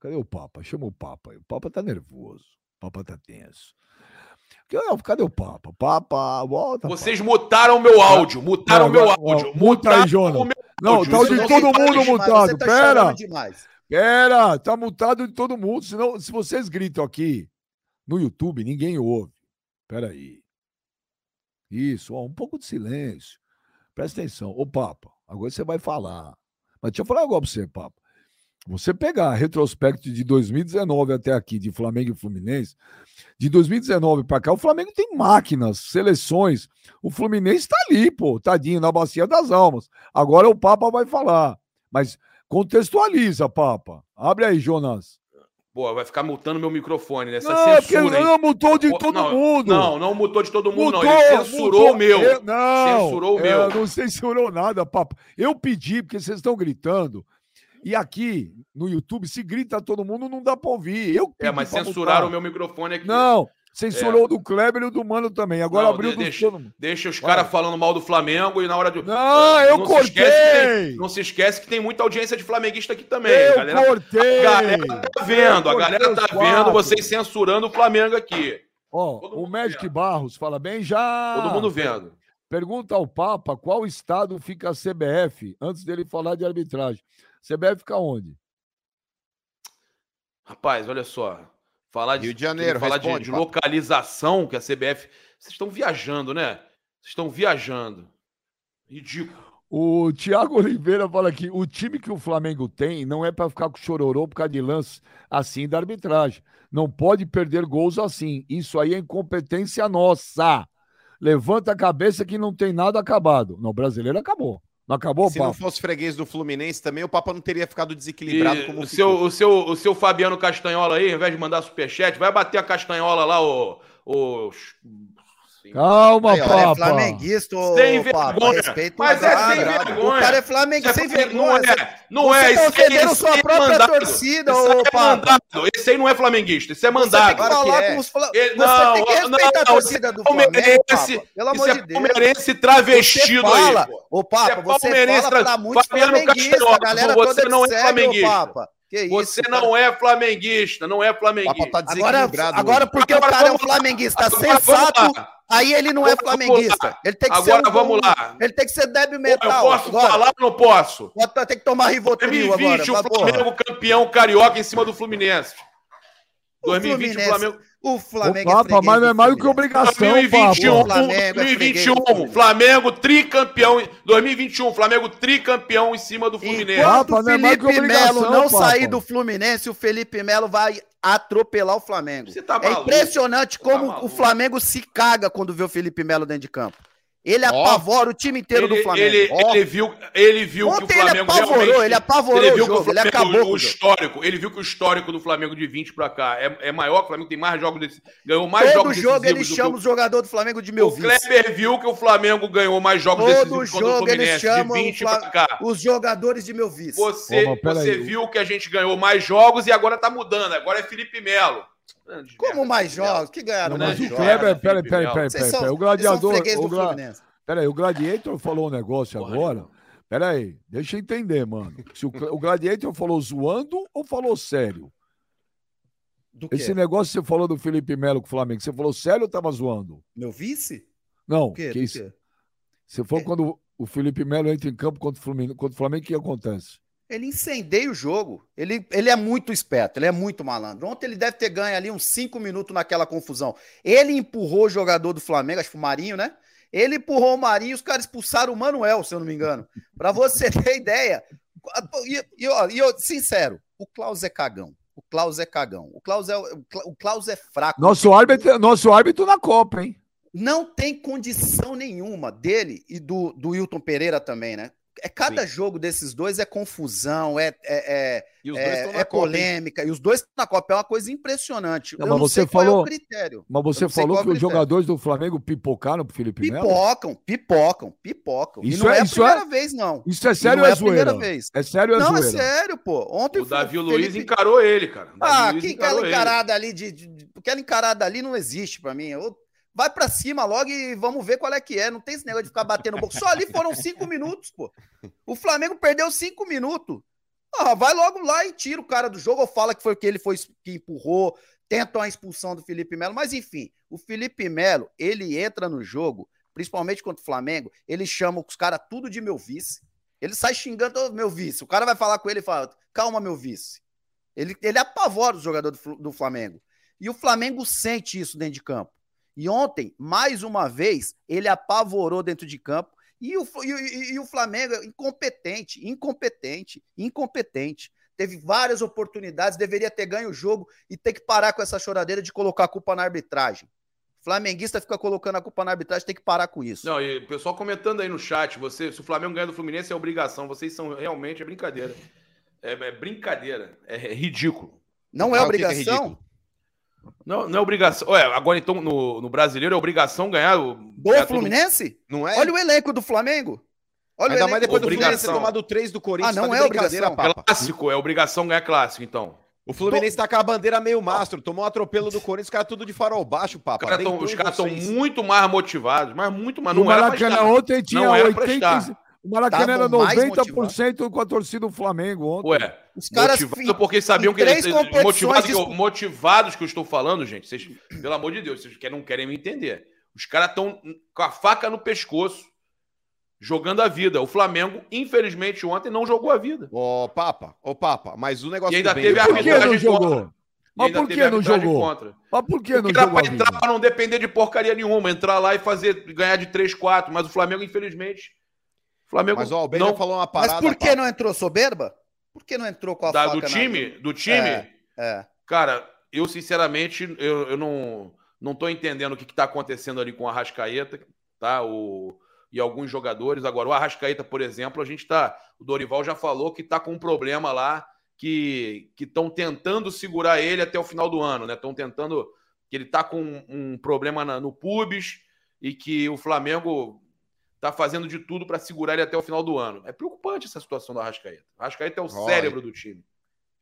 Cadê o Papa? Chama o Papa. aí. O Papa tá nervoso. O Papa tá tenso. Que- Cadê o Papa? Papa, volta. Vocês mutaram meu áudio. Mutaram Não, meu áudio. muta aí, Jonas. Não, tá de não todo mundo mutado. Tá Pera. Pera, tá mutado de todo mundo. Senão, se vocês gritam aqui no YouTube, ninguém ouve. Pera aí. Isso, ó, um pouco de silêncio. Presta atenção. Ô, Papa, agora você vai falar. Mas deixa eu falar agora pra você, Papa. Você pegar retrospecto de 2019 até aqui, de Flamengo e Fluminense, de 2019 para cá, o Flamengo tem máquinas, seleções. O Fluminense tá ali, pô, tadinho, na bacia das almas. Agora o Papa vai falar. Mas contextualiza, Papa. Abre aí, Jonas. Pô, vai ficar mutando meu microfone nessa Não, é porque censura, hein? não mutou de todo não, mundo. Não, não mutou de todo mundo, Mudou, não. Ele censurou o meu. Eu- não, Censurou o meu. Não censurou nada, papo. Eu pedi, porque vocês estão gritando. E aqui, no YouTube, se grita todo mundo, não dá pra ouvir. Eu É, mas censuraram o meu microfone aqui. Não, censurou o do Kleber e o do Mano também. Agora Não, abriu de- do deixa- todo mundo. Deixa os caras falando mal do Flamengo e na hora de. Não, Eh, eu se esquece que tem- cortei. não se esquece que tem muita audiência de flamenguista aqui também. Eu a galera, cortei. a galera tá vendo, a galera cortei tá vendo vocês censurando o Flamengo aqui. Ó, Todo o Magic vendo. Barros fala bem já. Todo mundo vendo. Pergunta ao Papa qual estado fica a CBF antes dele falar de arbitragem. CBF fica onde? Rapaz, olha só. Falar de, Rio de Janeiro, falar de- responde, de, Papo. localização que a CBF. Vocês estão viajando, né? Vocês estão viajando. Ridículo. O Thiago Oliveira fala aqui: o time que o Flamengo tem não é para ficar com chororô por causa de lance assim da arbitragem. Não pode perder gols assim. Isso aí é incompetência nossa. Levanta a cabeça que não tem nada acabado. Não, o brasileiro acabou. Não acabou, Se não papo? fosse freguês do Fluminense também, o Papa não teria ficado desequilibrado E como o, ficou. seu, o, seu, o seu Fabiano Castanhola aí, ao invés de mandar superchat, vai bater a Castanhola lá, o. o... Calma, Aí, ó, é Papa. flamenguista, ô, Sem Papa, vergonha. Mas é cara. sem vergonha. O cara é flamenguista, sem é- vergonha. Não é, não Você é. tá ofendendo isso sua é própria mandado. torcida, Isso ô, é Papa. mandado. Esse aí não é flamenguista, isso é Você tem mandado. que Claro falar que é. com os fla- Ele- Você não, tem que não, respeitar a não, torcida isso do é Flamengo, palmeirense, Papa. Pelo Isso amor é de Deus. palmeirense Você travestido fala, aí. ô Papa, Você é você palmeirense fala tra- pra muitos Fabiano flamenguistas, a galera você toda não é flamenguista. Papa. Que Você isso, não é flamenguista, não é Papa flamenguista. tá Agora, agora porque Agora o cara é um flamenguista Agora sensato. Aí ele não é flamenguista. Ele tem que ser Agora um- vamos lá. Ele tem que ser débil Eu mental. posso agora. falar ou não posso? Tem que tomar Rivotril agora. 2020, o vai, porra. Flamengo campeão carioca em cima do Fluminense. O 2020, o Flamengo. O Flamengo é Papa, freguês mas não é do mais do que Fluminense. obrigação, 2021, Papa. Flamengo é freguês do 2021, Fluminense. Flamengo tricampeão. 2021, Flamengo tricampeão em cima do Fluminense. Enquanto o não é mais que Felipe Melo não Papa. sair do Fluminense, o Felipe Melo vai atropelar o Flamengo. Tá é impressionante tá como maluco. o Flamengo se caga quando vê o Felipe Melo dentro de campo. Ele Ó. apavora o time inteiro Ele, do Flamengo. ele, Ó. ele viu, ele viu que o Ontem ele Flamengo apavorou, ele apavorou ele o viu que jogo, o ele Flamengo, acabou com o o jogo. histórico, ele viu que o histórico do Flamengo de 20 pra cá é, é maior, que o Flamengo tem mais jogos desse, ganhou mais Todo jogos jogo ele chama o- o jogador do Flamengo de meu O vice. Kleber viu que o Flamengo ganhou mais jogos Todo decisivos contra o jogo ele Fluminense chama de o 20 Fla- pra cá. Os jogadores de meu vice. Você, Ô, mas pera você aí. viu que a gente ganhou mais jogos e agora tá mudando. Agora é Felipe Melo. Como mais jogos? Que ganharam Não, mais mas jogos? Kleber, peraí, peraí, peraí, peraí. O gladiador. O do gra... Peraí, o Gladiator falou um negócio Porra agora. Peraí, deixa eu entender, mano. Se o, o Gladiator falou zoando ou falou sério? Do quê? Esse negócio que você falou do Felipe Melo com o Flamengo, você falou sério ou tava zoando? Meu vice? Não, O quê? que Do isso. quê? Você falou É. quando o Felipe Melo entra em campo contra o Fluminense, contra o Flamengo, o que acontece? Ele incendeia o jogo. Ele, ele é muito esperto, ele é muito malandro. Ontem ele deve ter ganho ali uns 5 minutos naquela confusão. Ele empurrou o jogador do Flamengo, acho que o Marinho, né? Ele empurrou o Marinho e os caras expulsaram o Manuel, se eu não me engano. Pra você ter ideia. E, e, ó, e eu, sincero, o Klaus é cagão. O Klaus é cagão. O Klaus é, o Klaus é fraco. Nosso árbitro, nosso árbitro na Copa, hein? Não tem condição nenhuma dele e do, do Wilton Pereira também, né? É cada jogo desses dois é confusão, é, é, é, E os dois é, estão na é Copa, polêmica. E os dois na Copa é uma coisa impressionante. Não, Eu mas não você sei qual é falou- o critério. Mas você não falou que é os jogadores do Flamengo pipocaram pro Felipe Melo? Pipocam, pipocam, pipocam. Isso e não é- é, a isso primeira vez, não. Isso é E sério não ou é é a primeira vez. É sério ou é Não, é zoeira? sério, pô. Ontem O Davi o Luiz Felipe- encarou ele, cara. Ah, que aquela ele. encarada ali de, de- de- Aquela encarada ali não existe pra mim. Eu- vai pra cima logo e vamos ver qual é que é. Não tem esse negócio de ficar batendo boca. Só ali foram cinco minutos, pô. O Flamengo perdeu cinco minutos. Ah, vai logo lá e tira o cara do jogo ou fala que foi que ele foi que empurrou, tentam a expulsão do Felipe Melo. Mas enfim, o Felipe Melo, ele entra no jogo, principalmente contra o Flamengo, ele chama os caras tudo de meu vice. Ele sai xingando "Ô, meu vice. O cara vai falar com ele e fala: calma, meu vice. Ele, ele apavora o jogador do, do Flamengo. E o Flamengo sente isso dentro de campo. E ontem, mais uma vez, ele apavorou dentro de campo. E o, e, e- o Flamengo, incompetente, incompetente, incompetente. Teve várias oportunidades, deveria ter ganho o jogo e ter que parar com essa choradeira de colocar a culpa na arbitragem. Flamenguista fica colocando a culpa na arbitragem, tem que parar com isso. Não, e o pessoal comentando aí no chat, você, se o Flamengo ganha do Fluminense é obrigação. Vocês são realmente é brincadeira. É, é brincadeira. É, ridículo. Não é Ah, o que que é obrigação? Não, não é obrigação. Ué, agora então no, no brasileiro é obrigação ganhar o. do ganhar todo- Fluminense? Não é? Olha o elenco do Flamengo. Olha Ainda o mais depois do Obrigação. Fluminense ter tomado 3 do Corinthians. Ah, não tá é brincadeira, obrigação. Papa. Clássico, é obrigação ganhar clássico, então. O Fluminense tá com a bandeira meio mastro, tomou um atropelo do Corinthians, os caras tudo de farol baixo, tão- os caras estão muito mais motivados, mas muito mais. No Maracanã ontem tinha Não era pra 80. O Maracanã era Estavam mais 90% com a torcida do Flamengo ontem. Ué, Os caras motivado porque sabiam que eles, motivados, que eu, dispu- motivados que eu estou falando, gente. Vocês, pelo amor de Deus, vocês que não querem me entender. Os caras estão com a faca no pescoço, jogando a vida. O Flamengo, infelizmente, ontem não jogou a vida. Ô, Papa, ô, Papa, mas o negócio E ainda do teve Benja- a arbitragem não jogou? contra. E Mas ainda por teve que a não jogou? contra. Mas por que não Porque era jogou pra a vida? entrar pra não depender de porcaria nenhuma, entrar lá e fazer, ganhar de 3, 4. Mas o Flamengo, infelizmente. O Flamengo Mas ó, o não, falou uma Mas parada. por que não entrou soberba? Por que não entrou com a da- faca do na- time, do time, É. É. cara, eu sinceramente, eu, eu não, não tô entendendo o que, que tá acontecendo ali com o Arrascaeta, tá? O, e alguns jogadores. Agora, o Arrascaeta, por exemplo, a gente tá. O Dorival já falou que tá com um problema lá que estão tentando segurar ele até o final do ano, né? Estão tentando. Que ele tá com um, um problema na- no pubis e que o Flamengo tá fazendo de tudo para segurar ele até o final do ano. É preocupante essa situação do Arrascaeta. O Arrascaeta é o Olha. cérebro do time.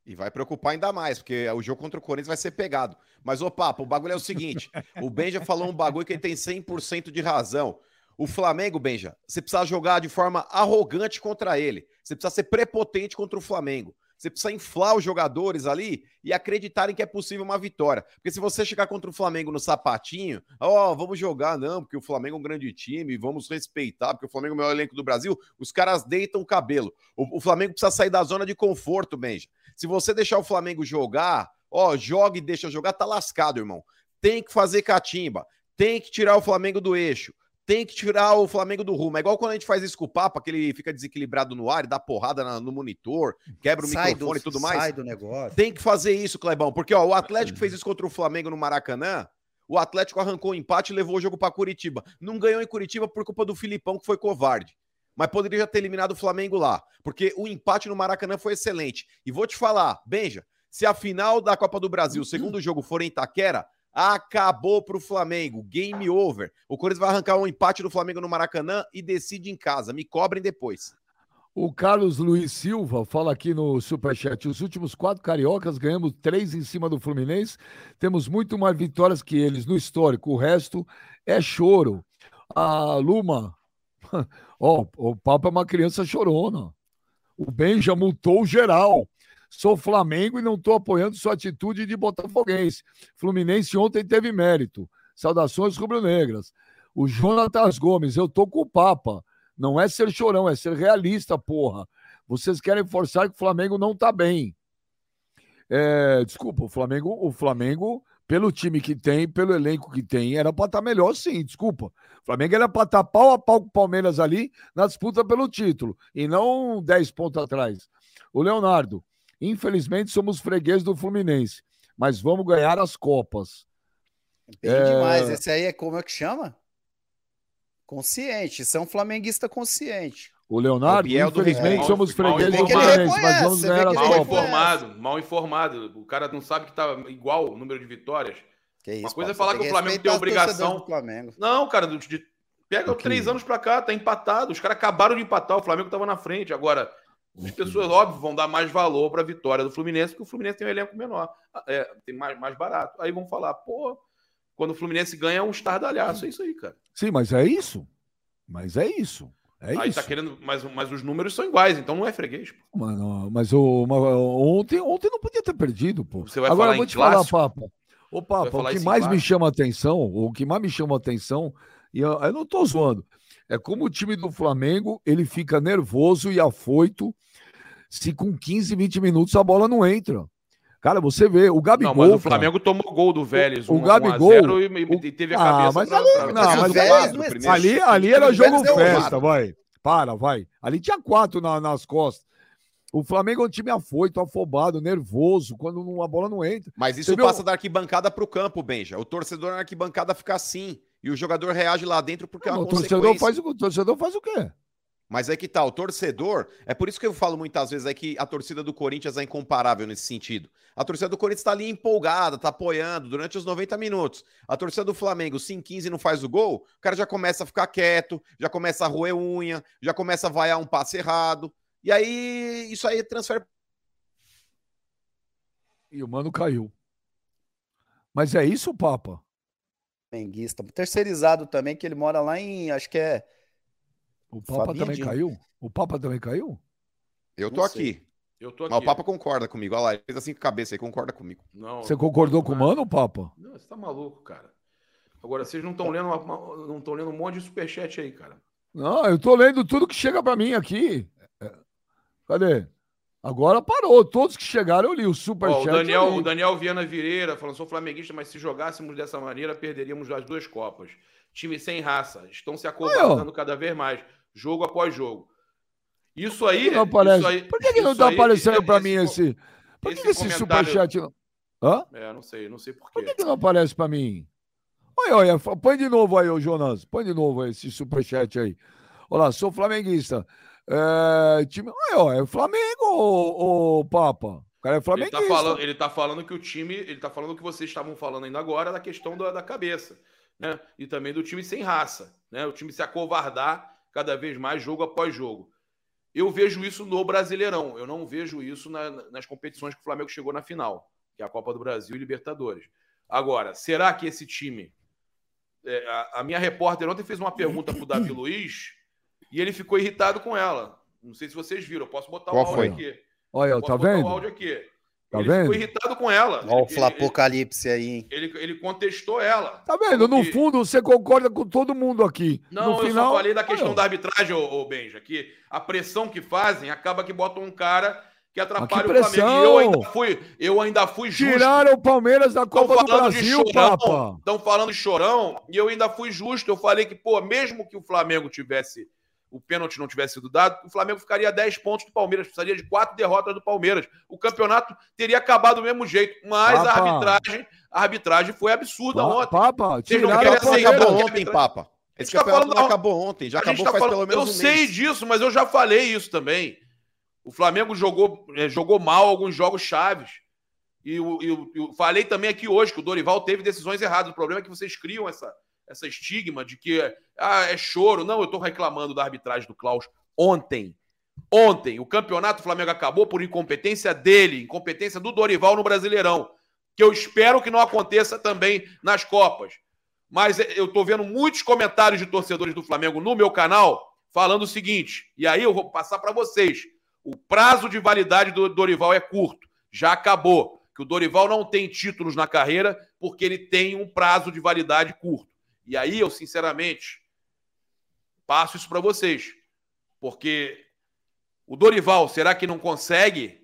E vai preocupar ainda mais, porque o jogo contra o Corinthians vai ser pegado. Mas, ô Papa, o bagulho é o seguinte: o Benja falou um bagulho que ele tem 100% de razão. O Flamengo, Benja, você precisa jogar de forma arrogante contra ele. Você precisa ser prepotente contra o Flamengo. Você precisa inflar os jogadores ali e acreditarem que é possível uma vitória. Porque se você chegar contra o Flamengo no sapatinho, ó, vamos jogar, não, porque o Flamengo é um grande time, vamos respeitar, porque o Flamengo é o melhor elenco do Brasil, os caras deitam o cabelo. O, o Flamengo precisa sair da zona de conforto, Benja. Se você deixar o Flamengo jogar, ó, joga e deixa jogar, tá lascado, irmão. Tem que fazer catimba, tem que tirar o Flamengo do eixo, tem que tirar o Flamengo do rumo. É igual quando a gente faz isso com o Papa, que ele fica desequilibrado no ar e dá porrada na- no monitor, quebra o Sai microfone do- e tudo mais. Sai do negócio. Tem que fazer isso, Clebão, porque ó, o Atlético fez isso contra o Flamengo no Maracanã. O Atlético arrancou o empate e levou o jogo para Curitiba. Não ganhou em Curitiba por culpa do Filipão, que foi covarde. Mas poderia já ter eliminado o Flamengo lá, porque o empate no Maracanã foi excelente. E vou te falar, Benja, se a final da Copa do Brasil, o segundo jogo for em Itaquera, acabou pro Flamengo. Game over. O Corinthians vai arrancar um empate do Flamengo no Maracanã e decide em casa. Me cobrem depois. O Carlos Luiz Silva fala aqui no Superchat: os últimos quatro cariocas ganhamos três em cima do Fluminense. Temos muito mais vitórias que eles no histórico. O resto é choro. A Luma, ó, o Papa é uma criança chorona. O Benja multou geral. Sou Flamengo e não estou apoiando sua atitude de botafoguense. Fluminense ontem teve mérito. Saudações rubro-negras. O Jonatas Gomes, eu tô com o Papa. Não é ser chorão, é ser realista, porra. Vocês querem forçar que o Flamengo não tá bem. É, desculpa, o Flamengo, o Flamengo, pelo time que tem, pelo elenco que tem, era para estar tá melhor, sim. Desculpa. O Flamengo era para estar tá pau a pau com o Palmeiras ali na disputa pelo título e não 10 pontos atrás. O Leonardo, infelizmente somos fregueses do Fluminense, mas vamos ganhar as Copas. Bem é... demais. Esse aí é como é que chama? Consciente, são é um flamenguista consciente. O Leonardo, o infelizmente, somos fregueses do Fluminense, mas vamos ganhar as Mal informado, mal informado. O cara não sabe que tá igual o número de vitórias. Que isso, Uma coisa é falar que o Flamengo tem obrigação. Não, cara, de, pega três anos pra cá, tá empatado. Os caras acabaram de empatar, o Flamengo tava na frente. Agora, as pessoas, óbvio, vão dar mais valor para a vitória do Fluminense, porque o Fluminense tem um elenco menor, é, tem mais, mais barato. Aí vão falar, pô, quando o Fluminense ganha é um estardalhaço. É isso aí, cara. Sim, mas é isso. Mas é isso. É aí tá isso. tá querendo, mas, mas os números são iguais, então não é freguês. Pô. Mano, mas o, ontem, ontem não podia ter perdido, pô. Você vai Agora eu vou te clássico? falar, Papa. Ô, Papa, o que mais me chama atenção, o que mais me chama atenção, e eu, eu não tô zoando, é como o time do Flamengo, ele fica nervoso e afoito se com 15, 20 minutos a bola não entra. Cara, você vê, o Gabigol. Não, mas o Flamengo cara, tomou gol do Vélez. O, um, Gabigol. e, e, teve a ah, cabeça. Mas ali, pra, não, mas Vélez, ali, ali era jogo festa, vai. Para, vai. Ali tinha quatro na, nas costas. O Flamengo é um time afoito, afobado, nervoso, quando a bola não entra. Mas isso Você passa viu? da arquibancada para o campo, Benja. O torcedor na arquibancada fica assim. E o jogador reage lá dentro porque não, é uma o torcedor faz O torcedor faz o quê? Mas é que tá, o torcedor. É por isso que eu falo muitas vezes é que a torcida do Corinthians é incomparável nesse sentido. A torcida do Corinthians tá ali empolgada, tá apoiando durante os 90 minutos. A torcida do Flamengo, se em 15 não faz o gol, o cara já começa a ficar quieto, já começa a roer unha, já começa a vaiar um passe errado. E aí, isso aí transfere. E o mano caiu. Mas é isso, Papa? Flamenguista. Terceirizado também, que ele mora lá em. Acho que é o Papa Fabinho também caiu? O Papa também caiu? Eu tô aqui. Eu tô aqui. Mas o Papa concorda comigo. Olha lá, ele fez assim com a cabeça aí, concorda comigo. Não, você concordou com o mano, Papa? Não, você tá maluco, cara. Agora, vocês não estão lendo, não estão lendo um monte de superchat aí, cara. Não, eu tô lendo tudo que chega para mim aqui. É, cadê? Agora parou. Todos que chegaram eu li o superchat. o, Daniel, o Daniel Viana Vireira falando: sou flamenguista, mas se jogássemos dessa maneira, perderíamos as duas Copas. Time sem raça. Estão se acovardando cada vez mais jogo após jogo. Isso aí. Por que não, aparece? Aí, Por que, que não está aparecendo para mim esse. Por que esse, esse superchat não. Hã? É, não sei, não sei por. Por que, que não aparece para mim? Olha, olha, põe de novo aí, ô Jonas. Põe de novo aí, esse superchat aí. Olá, sou flamenguista. É, time... É Flamengo, ô, ô, Papa. O cara é flamenguista. Ele tá, falando, ele tá falando que o time. Ele tá falando que vocês estavam falando ainda agora da questão da, da cabeça. Né? E também do time sem raça. Né? O time se acovardar cada vez mais jogo após jogo. Eu vejo isso no Brasileirão, eu não vejo isso na, nas competições que o Flamengo chegou na final, que é a Copa do Brasil e Libertadores. Agora, será que esse time. É, a, a, minha repórter ontem fez uma pergunta para o Davi Luiz e ele ficou irritado com ela. Não sei se vocês viram, eu posso botar Qual o áudio foi? aqui. Olha, tá vendo? o áudio aqui. Tá ele vendo? ficou irritado com ela. Olha o Flapocalipse aí, hein? Ele, ele contestou ela. Tá vendo? No fundo, você concorda com todo mundo aqui. Não, no eu final... só falei da questão da arbitragem, ô, ô Benja, que a pressão que fazem acaba que botam um cara que atrapalha que o Flamengo. E eu ainda fui, eu ainda fui justo. Tiraram o Palmeiras da Copa do Brasil, papa. Estão falando de chorão, e eu ainda fui justo. Eu falei que, pô, mesmo que o Flamengo tivesse o pênalti não tivesse sido dado, o Flamengo ficaria a 10 pontos do Palmeiras, precisaria de quatro derrotas do Palmeiras. O campeonato teria acabado do mesmo jeito, mas Papa. a arbitragem, a arbitragem foi absurda Pa- ontem. Papa, Vocês não querem aceitar ontem, Papa. Esse tá campeonato falando- não acabou ontem, já A gente acabou tá faz falando- pelo menos eu um sei mês. disso, mas eu já falei isso também. O Flamengo jogou, eh, jogou mal alguns jogos chaves. E eu, eu- eu falei também aqui hoje que o Dorival teve decisões erradas. O problema é que vocês criam essa, essa estigma de que ah, é choro. Não, eu estou reclamando da arbitragem do Klaus ontem. Ontem, o campeonato Flamengo acabou por incompetência dele, incompetência do Dorival no Brasileirão. Que eu espero que não aconteça também nas Copas. Mas eu estou vendo muitos comentários de torcedores do Flamengo no meu canal falando o seguinte, e aí eu vou passar para vocês. O prazo de validade do Dorival é curto, já acabou. Que o Dorival não tem títulos na carreira porque ele tem um prazo de validade curto. E aí eu, sinceramente, passo isso para vocês. Porque o Dorival, será que não consegue,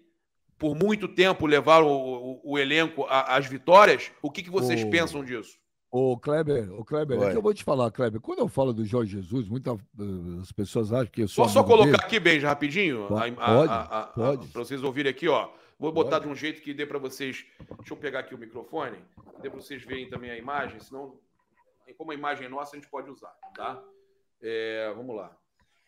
por muito tempo, levar o, o- o elenco às vitórias? O que, que vocês O- pensam disso? Ô, Kleber, ô, Kleber, é que eu vou te falar, Kleber. Quando eu falo do Jorge Jesus, muitas eh, as pessoas acham que eu sou. Só, só colocar dele. aqui, Benja, rapidinho. Pode, a- pode. Para vocês ouvirem aqui, ó. Vou botar Pode. de um jeito que dê para vocês. Deixa eu pegar aqui o microfone. Dê para vocês verem também a imagem, senão, como a imagem é nossa, a gente pode usar, tá? É, vamos lá.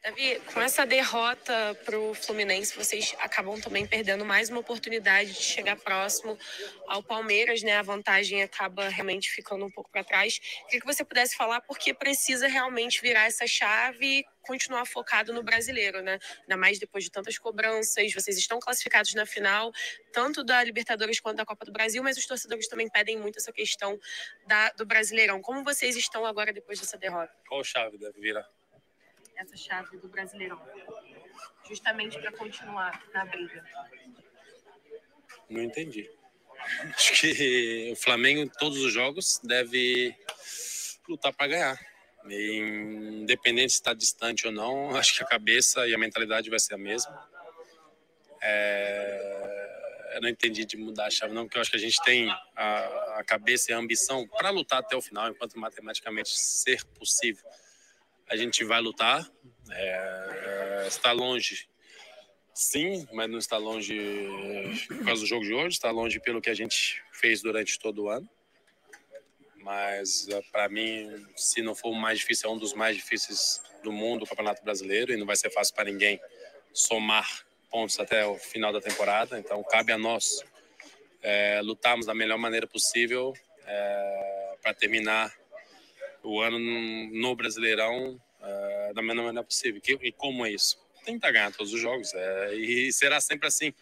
Davi, com essa derrota para o Fluminense, vocês acabam também perdendo mais uma oportunidade de chegar próximo ao Palmeiras, né? A vantagem acaba realmente ficando um pouco para trás. Queria que você pudesse falar porque precisa realmente virar essa chave e continuar focado no brasileiro, né? Ainda mais depois de tantas cobranças. Vocês estão classificados na final, tanto da Libertadores quanto da Copa do Brasil, mas os torcedores também pedem muito essa questão da, do Brasileirão. Como vocês estão agora depois dessa derrota? Qual chave deve virar? Essa chave do Brasileirão? Justamente para continuar na briga. Não entendi. Acho que o Flamengo, em todos os jogos, deve lutar para ganhar. E, independente se está distante ou não, acho que a cabeça e a mentalidade vai ser a mesma. É, Eu não entendi de mudar a chave, não, porque eu acho que a gente tem a, a cabeça e a ambição para lutar até o final, enquanto matematicamente ser possível. A gente vai lutar. É, está longe Sim, mas não está longe por causa do jogo de hoje, está longe pelo que a gente fez durante todo o ano. Mas para mim, se não for o mais difícil, é um dos mais difíceis do mundo, o Campeonato Brasileiro, e não vai ser fácil para ninguém somar pontos até o final da temporada. Então, cabe a nós é, lutarmos da melhor maneira possível é, para terminar o ano no Brasileirão é, da melhor maneira possível. Que- E como é isso? tentar ganhar todos os jogos. é, e será sempre assim.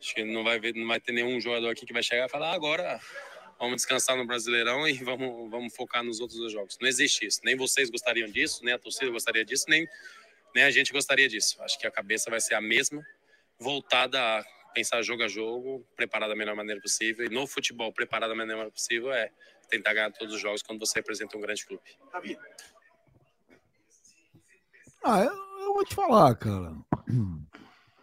Acho que não vai, ver, não vai ter nenhum jogador aqui que vai chegar e falar "Ah, agora vamos descansar no Brasileirão e vamos, vamos focar nos outros dois jogos. Não existe isso. Nem vocês gostariam disso, nem a torcida gostaria disso, nem, nem a gente gostaria disso. Acho que a cabeça vai ser a mesma, voltada a pensar jogo a jogo, preparar da melhor maneira possível. E no futebol, preparar da melhor maneira possível é tentar ganhar todos os jogos quando você representa um grande clube. Ah, eu, eu vou te falar, cara.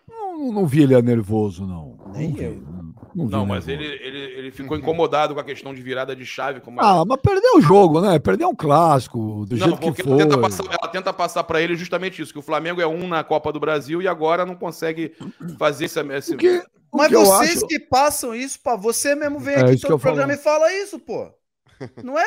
Não, não vi ele nervoso, não. Nem não vi, eu. Não, não Não, mas ele, ele, ele ficou incomodado com a questão de virada de chave. Como Ah, mas perdeu o jogo, né? Perdeu um clássico, do Não, jeito que porque foi. ela tenta passar, ela tenta passar para ele justamente isso, que o Flamengo é um na Copa do Brasil e agora não consegue fazer esse. esse... Porque, Mas que vocês acho- que passam isso, pá, você mesmo vem É aqui todo programa falo. e fala isso, pô. Não é.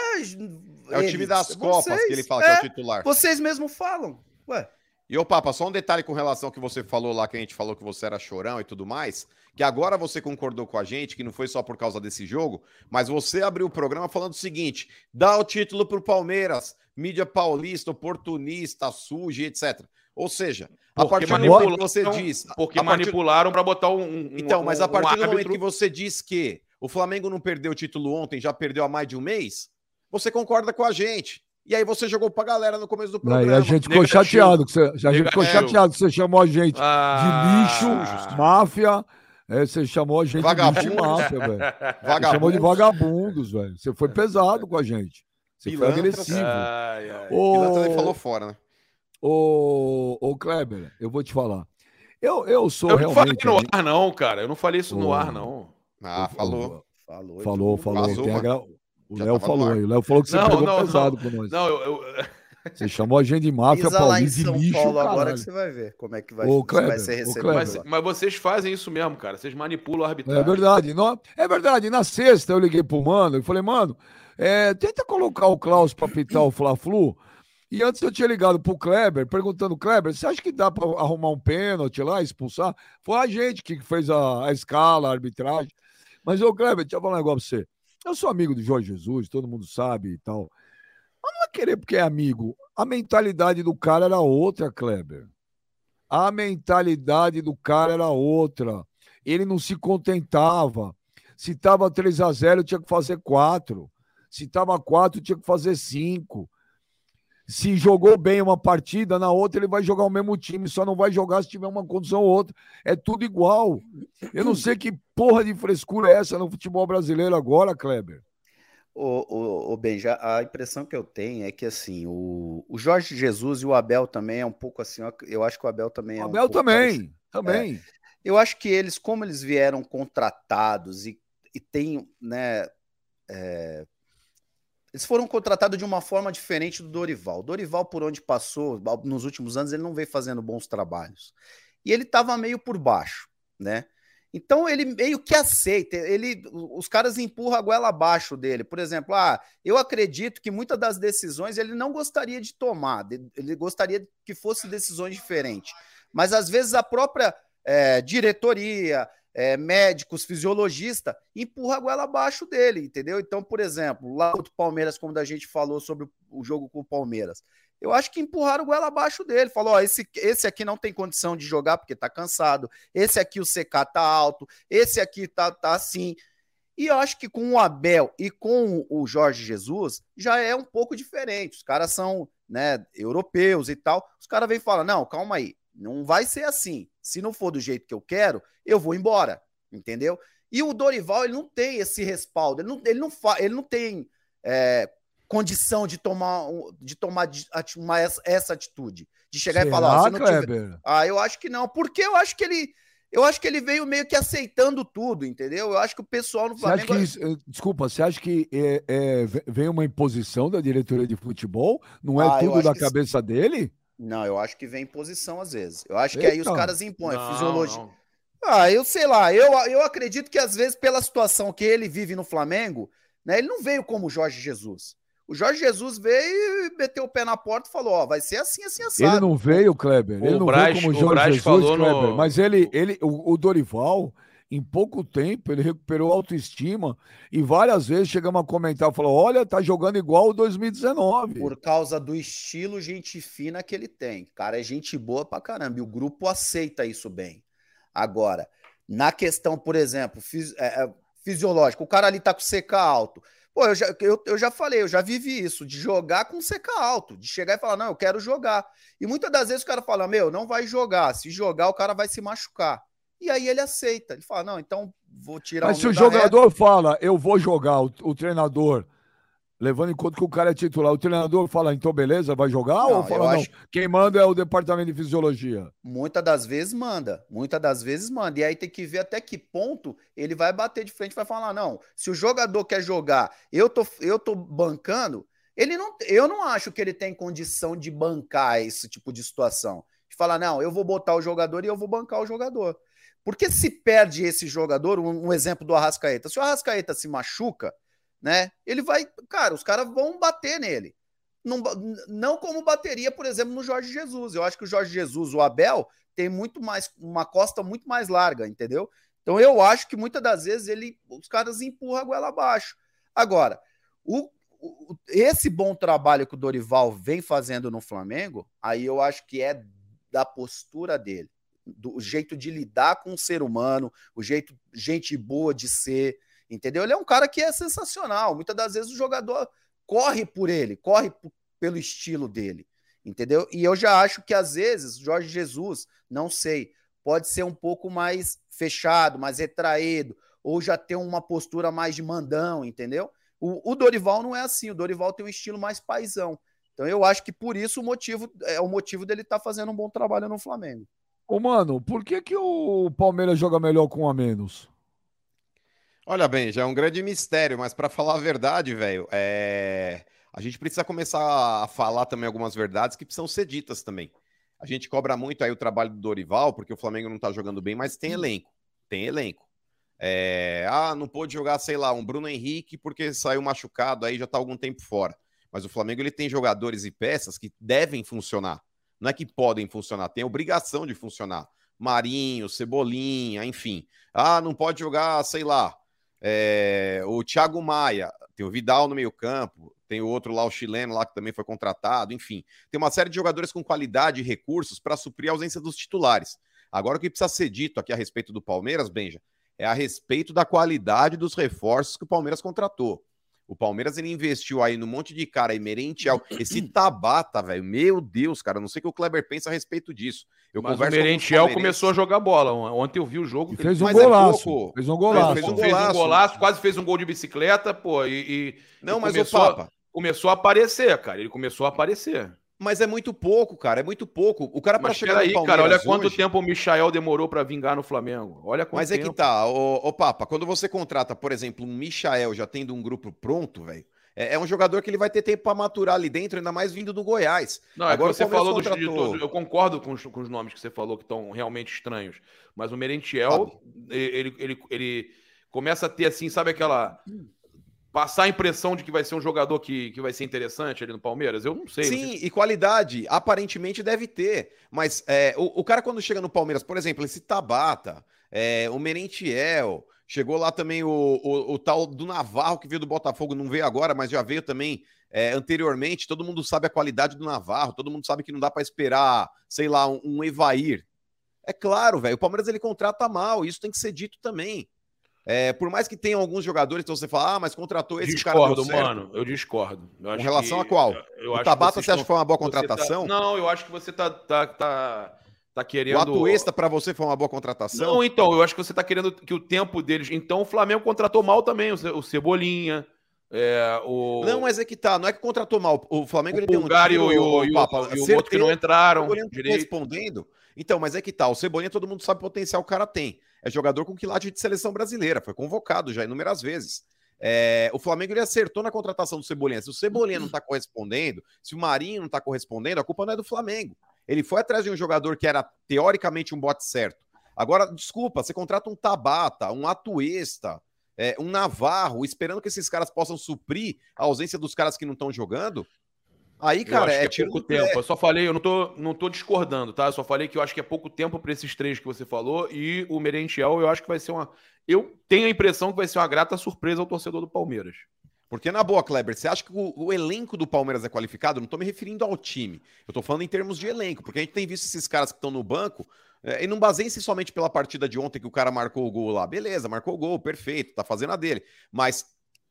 É o time das eles, Copas vocês, que ele fala que é o titular. Vocês mesmo falam. Ué, E ô Papa, só um detalhe com relação ao que você falou lá, que a gente falou que você era chorão e tudo mais, que agora você concordou com a gente, que não foi só por causa desse jogo, mas você abriu o programa falando o seguinte: dá o título pro Palmeiras, mídia paulista, oportunista, suja, etc. Ou seja, a Porque partir do momento que manipularam- você diz. Porque a partir- manipularam para botar um, um- Então, mas a partir um do momento árbitro- que você diz que o Flamengo não perdeu o título ontem, já perdeu há mais de um mês, você concorda com a gente. E aí você jogou pra galera no começo do Aí programa. a gente ficou Negativo. chateado. Que você, a gente ficou chateado que você chamou a gente Ah, de lixo, máfia. É, você chamou a gente de lixo e Vagabundo. máfia, velho. Você chamou de vagabundos, velho. Você foi pesado com a gente. Você foi Pilantras. agressivo. Ai, ai. Ele falou fora, né? ô, ô, Kleber, eu vou te falar. Eu, eu sou Eu não falei realmente. no ar, não, cara. Eu não falei isso no ar, não. Ah, falou. falou. Falou, falou. Mano. gra- O Já Léo falou aí. O Léo falou que você Não, pegou não, pesado com nós. Não, eu. eu- Você chamou a gente de máfia Pisa lá em paulista de São lixo, Paulo agora que você vai ver como é que vai, Ô, Kleber, vai ser recebido. Mas, mas vocês fazem isso mesmo, cara. Vocês manipulam a arbitragem. É verdade. Não, é verdade. Na sexta eu liguei pro mano e falei, mano, é, tenta colocar o Klaus pra pitar o Fla-Flu. E antes eu tinha ligado pro Kleber, perguntando, Kleber, você acha que dá pra arrumar um pênalti lá, expulsar? Foi a gente que fez a, a escala, a arbitragem. Mas, ô Kleber, deixa eu falar um negócio pra você. Eu sou amigo do Jorge Jesus, todo mundo sabe e tal. Mas não é querer porque é amigo. A mentalidade do cara era outra, Kleber. A mentalidade do cara era outra. Ele não se contentava. Se tava 3 a 0 tinha que fazer 4. Se tava 4, tinha que fazer 5. Se jogou bem uma partida, na outra ele vai jogar o mesmo time, só não vai jogar se tiver uma condição ou outra. É tudo igual. Eu não sei que porra de frescura é essa no futebol brasileiro agora, Kleber. Ô, ô, ô Benja, a impressão que eu tenho é que assim, o, o Jorge Jesus e o Abel também é um pouco assim, eu acho que o Abel também é O um Abel parecido. também, também. Eu acho que eles, como eles vieram contratados e, e têm, né, é, eles foram contratados de uma forma diferente do Dorival. Dorival, por onde passou, nos últimos anos, ele não veio fazendo bons trabalhos. E ele estava meio por baixo, né? Então ele meio que aceita, ele, os caras empurram a goela abaixo dele. Por exemplo, ah, eu acredito que muitas das decisões ele não gostaria de tomar, ele gostaria que fossem decisões diferentes. Mas às vezes a própria é, diretoria, é, médicos, fisiologista, empurra a goela abaixo dele, entendeu? Então, por exemplo, lá do Palmeiras, como a gente falou sobre o jogo com o Palmeiras, eu acho que empurraram o goela abaixo dele. Falou: ó, esse, esse aqui não tem condição de jogar porque tá cansado. Esse aqui o CK tá alto. Esse aqui tá, tá assim. E eu acho que com o Abel e com o Jorge Jesus já é um pouco diferente. Os caras são né, europeus e tal. Os caras vêm e falam: não, calma aí, não vai ser assim. Se não for do jeito que eu quero, eu vou embora. Entendeu? E o Dorival, ele não tem esse respaldo, ele não, ele não, fa, ele não tem é, condição de tomar, de tomar uma, essa atitude. De chegar Será, e falar, Kleber? tiver... Ah, eu acho que não. Porque eu acho que ele. Eu acho que ele veio meio que aceitando tudo, entendeu? Eu acho que o pessoal no Você Flamengo. que isso- eh, desculpa, você acha que é, é, ve- vem uma imposição da diretoria de futebol? Não é Ah, tudo da que cabeça dele? Não, eu acho que vem em posição às vezes. Eu acho que aí os Eita. caras impõem Não, fisiologia. não. Ah, eu sei lá, eu, eu acredito que às vezes, pela situação que ele vive no Flamengo, né, ele não veio como o Jorge Jesus. O Jorge Jesus veio e meteu o pé na porta e falou: Ó, vai ser assim, assim, assado. Ele não veio, Kleber. Ele O não Braz- veio como o Jorge Braz Jesus, falou no- Kleber. Mas ele, ele o, o Dorival, em pouco tempo, ele recuperou autoestima e várias vezes chegamos a comentar, falou, olha, tá jogando igual o 2019. Por causa do estilo gente fina que ele tem. Cara, é gente boa pra caramba. E o grupo aceita isso bem. Agora, na questão, por exemplo, fis- é, é, fisiológica, o cara ali tá com CK alto. Pô, eu já, eu, eu já falei, eu já vivi isso, de jogar com CK alto, de chegar e falar, não, eu quero jogar. E muitas das vezes o cara fala, meu, não vai jogar. Se jogar, o cara vai se machucar. E aí ele aceita. Ele fala, não, então vou tirar Mas se meu o da reta. jogador fala, eu vou jogar, o, o treinador, levando em conta que o cara é titular, o treinador fala, então beleza, vai jogar? Não, ou fala, não, acho- quem manda é o departamento de fisiologia? Muitas das vezes manda, muitas das vezes manda. E aí tem que ver até que ponto ele vai bater de frente e vai falar: não, se o jogador quer jogar, eu tô, eu tô bancando, ele não, eu não acho que ele tem condição de bancar esse tipo de situação. De falar, não, eu vou botar o jogador e eu vou bancar o jogador. Porque se perde esse jogador, um, um exemplo do Arrascaeta, se o Arrascaeta se machuca, né? Ele vai, cara, os caras vão bater nele. Não, não como bateria, por exemplo, no Jorge Jesus. Eu acho que o Jorge Jesus, o Abel, tem muito mais, uma costa muito mais larga, entendeu? Então eu acho que muitas das vezes ele, os caras empurram a goela abaixo. Agora, o, o- esse bom trabalho que o Dorival vem fazendo no Flamengo, aí eu acho que é da postura dele, do jeito de lidar com o ser humano, o jeito, gente boa de ser, entendeu? Ele é um cara que é sensacional. Muitas das vezes o jogador corre por ele, corre pelo estilo dele, entendeu? E eu já acho que às vezes Jorge Jesus, não sei, pode ser um pouco mais fechado, mais retraído, ou já ter uma postura mais de mandão, entendeu? O, o Dorival não é assim, o Dorival tem um estilo mais paisão. Então eu acho que por isso o motivo é o motivo dele estar fazendo um bom trabalho no Flamengo. Ô, mano, por que, que o Palmeiras joga melhor com um a menos? Olha bem, já é um grande mistério, mas para falar a verdade, velho, é... a gente precisa começar a falar também algumas verdades que precisam ser ditas também. A gente cobra muito aí o trabalho do Dorival, porque o Flamengo não tá jogando bem, mas tem elenco. Tem elenco. É, ah, não pôde jogar, sei lá, um Bruno Henrique porque saiu machucado, aí já tá algum tempo fora. Mas o Flamengo ele tem jogadores e peças que devem funcionar. Não é que podem funcionar, tem obrigação de funcionar. Marinho, Cebolinha, enfim. Ah, não pode jogar, sei lá, é, o Thiago Maia, tem o Vidal no meio-campo, tem o outro lá, o chileno lá, que também foi contratado, enfim. Tem uma série de jogadores com qualidade e recursos para suprir a ausência dos titulares. Agora, o que precisa ser dito aqui a respeito do Palmeiras, Benja, é a respeito da qualidade dos reforços que o Palmeiras contratou. O Palmeiras ele investiu aí no monte de cara aí, Merentiel. Esse Tabata, velho. Meu Deus, cara. Não sei o que o Kleber pensa a respeito disso. Eu Mas o Merentiel começou a jogar bola. Ontem eu vi o jogo. E fez um golaço. É fez um golaço. Fez, fez, um golaço. fez, um golaço. Quase fez um gol de bicicleta, pô. E, e não, e mas começou, o Papa. Começou a aparecer, cara. Ele começou a aparecer. Mas é muito pouco, cara. É muito pouco. O cara para chegar aí, cara, olha quanto tempo o Michael demorou para vingar no Flamengo. Olha quanto Mas tempo. é que tá, ô, ô Papa, quando você contrata, por exemplo, um Michael já tendo um grupo pronto, velho, é, é, um jogador que ele vai ter tempo para maturar ali dentro, ainda mais vindo do Goiás. Não, é Agora você falou contratou... do, eu concordo com os, com os, nomes que você falou que estão realmente estranhos, mas o Merentiel, ele, ele, ele começa a ter assim, sabe aquela passar a impressão de que vai ser um jogador que, que vai ser interessante ali no Palmeiras? Eu não sei. Sim, não sei. e qualidade, aparentemente deve ter. Mas é, o, o, cara, quando chega no Palmeiras, por exemplo, esse Tabata, é, o Merentiel, chegou lá também o, o, o, tal do Navarro, que veio do Botafogo, não veio agora, mas já veio também é, anteriormente. Todo mundo sabe a qualidade do Navarro, todo mundo sabe que não dá para esperar, sei lá, um, um Evair. É claro, velho, o Palmeiras ele contrata mal, isso tem que ser dito também. É, por mais que tenha alguns jogadores, então você fala, ah, mas contratou esse discordo, cara. mano, eu discordo. Eu Com relação que, a qual? Eu, o Tabata você acha que foi uma boa tá contratação? Tá, não, eu acho que você tá, tá, tá, tá querendo. O Atuesta para você foi uma boa contratação? Não, então, eu acho que você tá querendo que o tempo deles. Então o Flamengo contratou mal também, o Cebolinha. É, o... Não, mas é que tá, não é que contratou mal. O Flamengo o ele tem um tiro, e o, e o, Papa, e o outro que não entraram. Direito. Respondendo. Então, mas é que tá, o Cebolinha todo mundo sabe o potencial que o cara tem. É jogador com quilate de seleção brasileira, foi convocado já inúmeras vezes. É, o Flamengo ele acertou na contratação do Cebolinha. Se o Cebolinha não está correspondendo, se o Marinho não está correspondendo, a culpa não é do Flamengo. Ele foi atrás de um jogador que era teoricamente um bote certo. Agora, desculpa, você contrata um Tabata, um Atuesta, é, um Navarro, esperando que esses caras possam suprir a ausência dos caras que não estão jogando. Aí, cara, é, é pouco tempo. Eu só falei, eu não tô, não tô discordando, tá? Eu só falei que eu acho que é pouco tempo para esses três que você falou e o Merentiel, eu acho que vai ser uma. Eu tenho a impressão que vai ser uma grata surpresa ao torcedor do Palmeiras. Porque, na boa, Kleber, você acha que o, o, elenco do Palmeiras é qualificado? Não tô me referindo ao time. Eu tô falando em termos de elenco, porque a gente tem visto esses caras que estão no banco é, e não baseiem-se somente pela partida de ontem que o cara marcou o gol lá. Beleza, marcou o gol, perfeito, tá fazendo a dele. Mas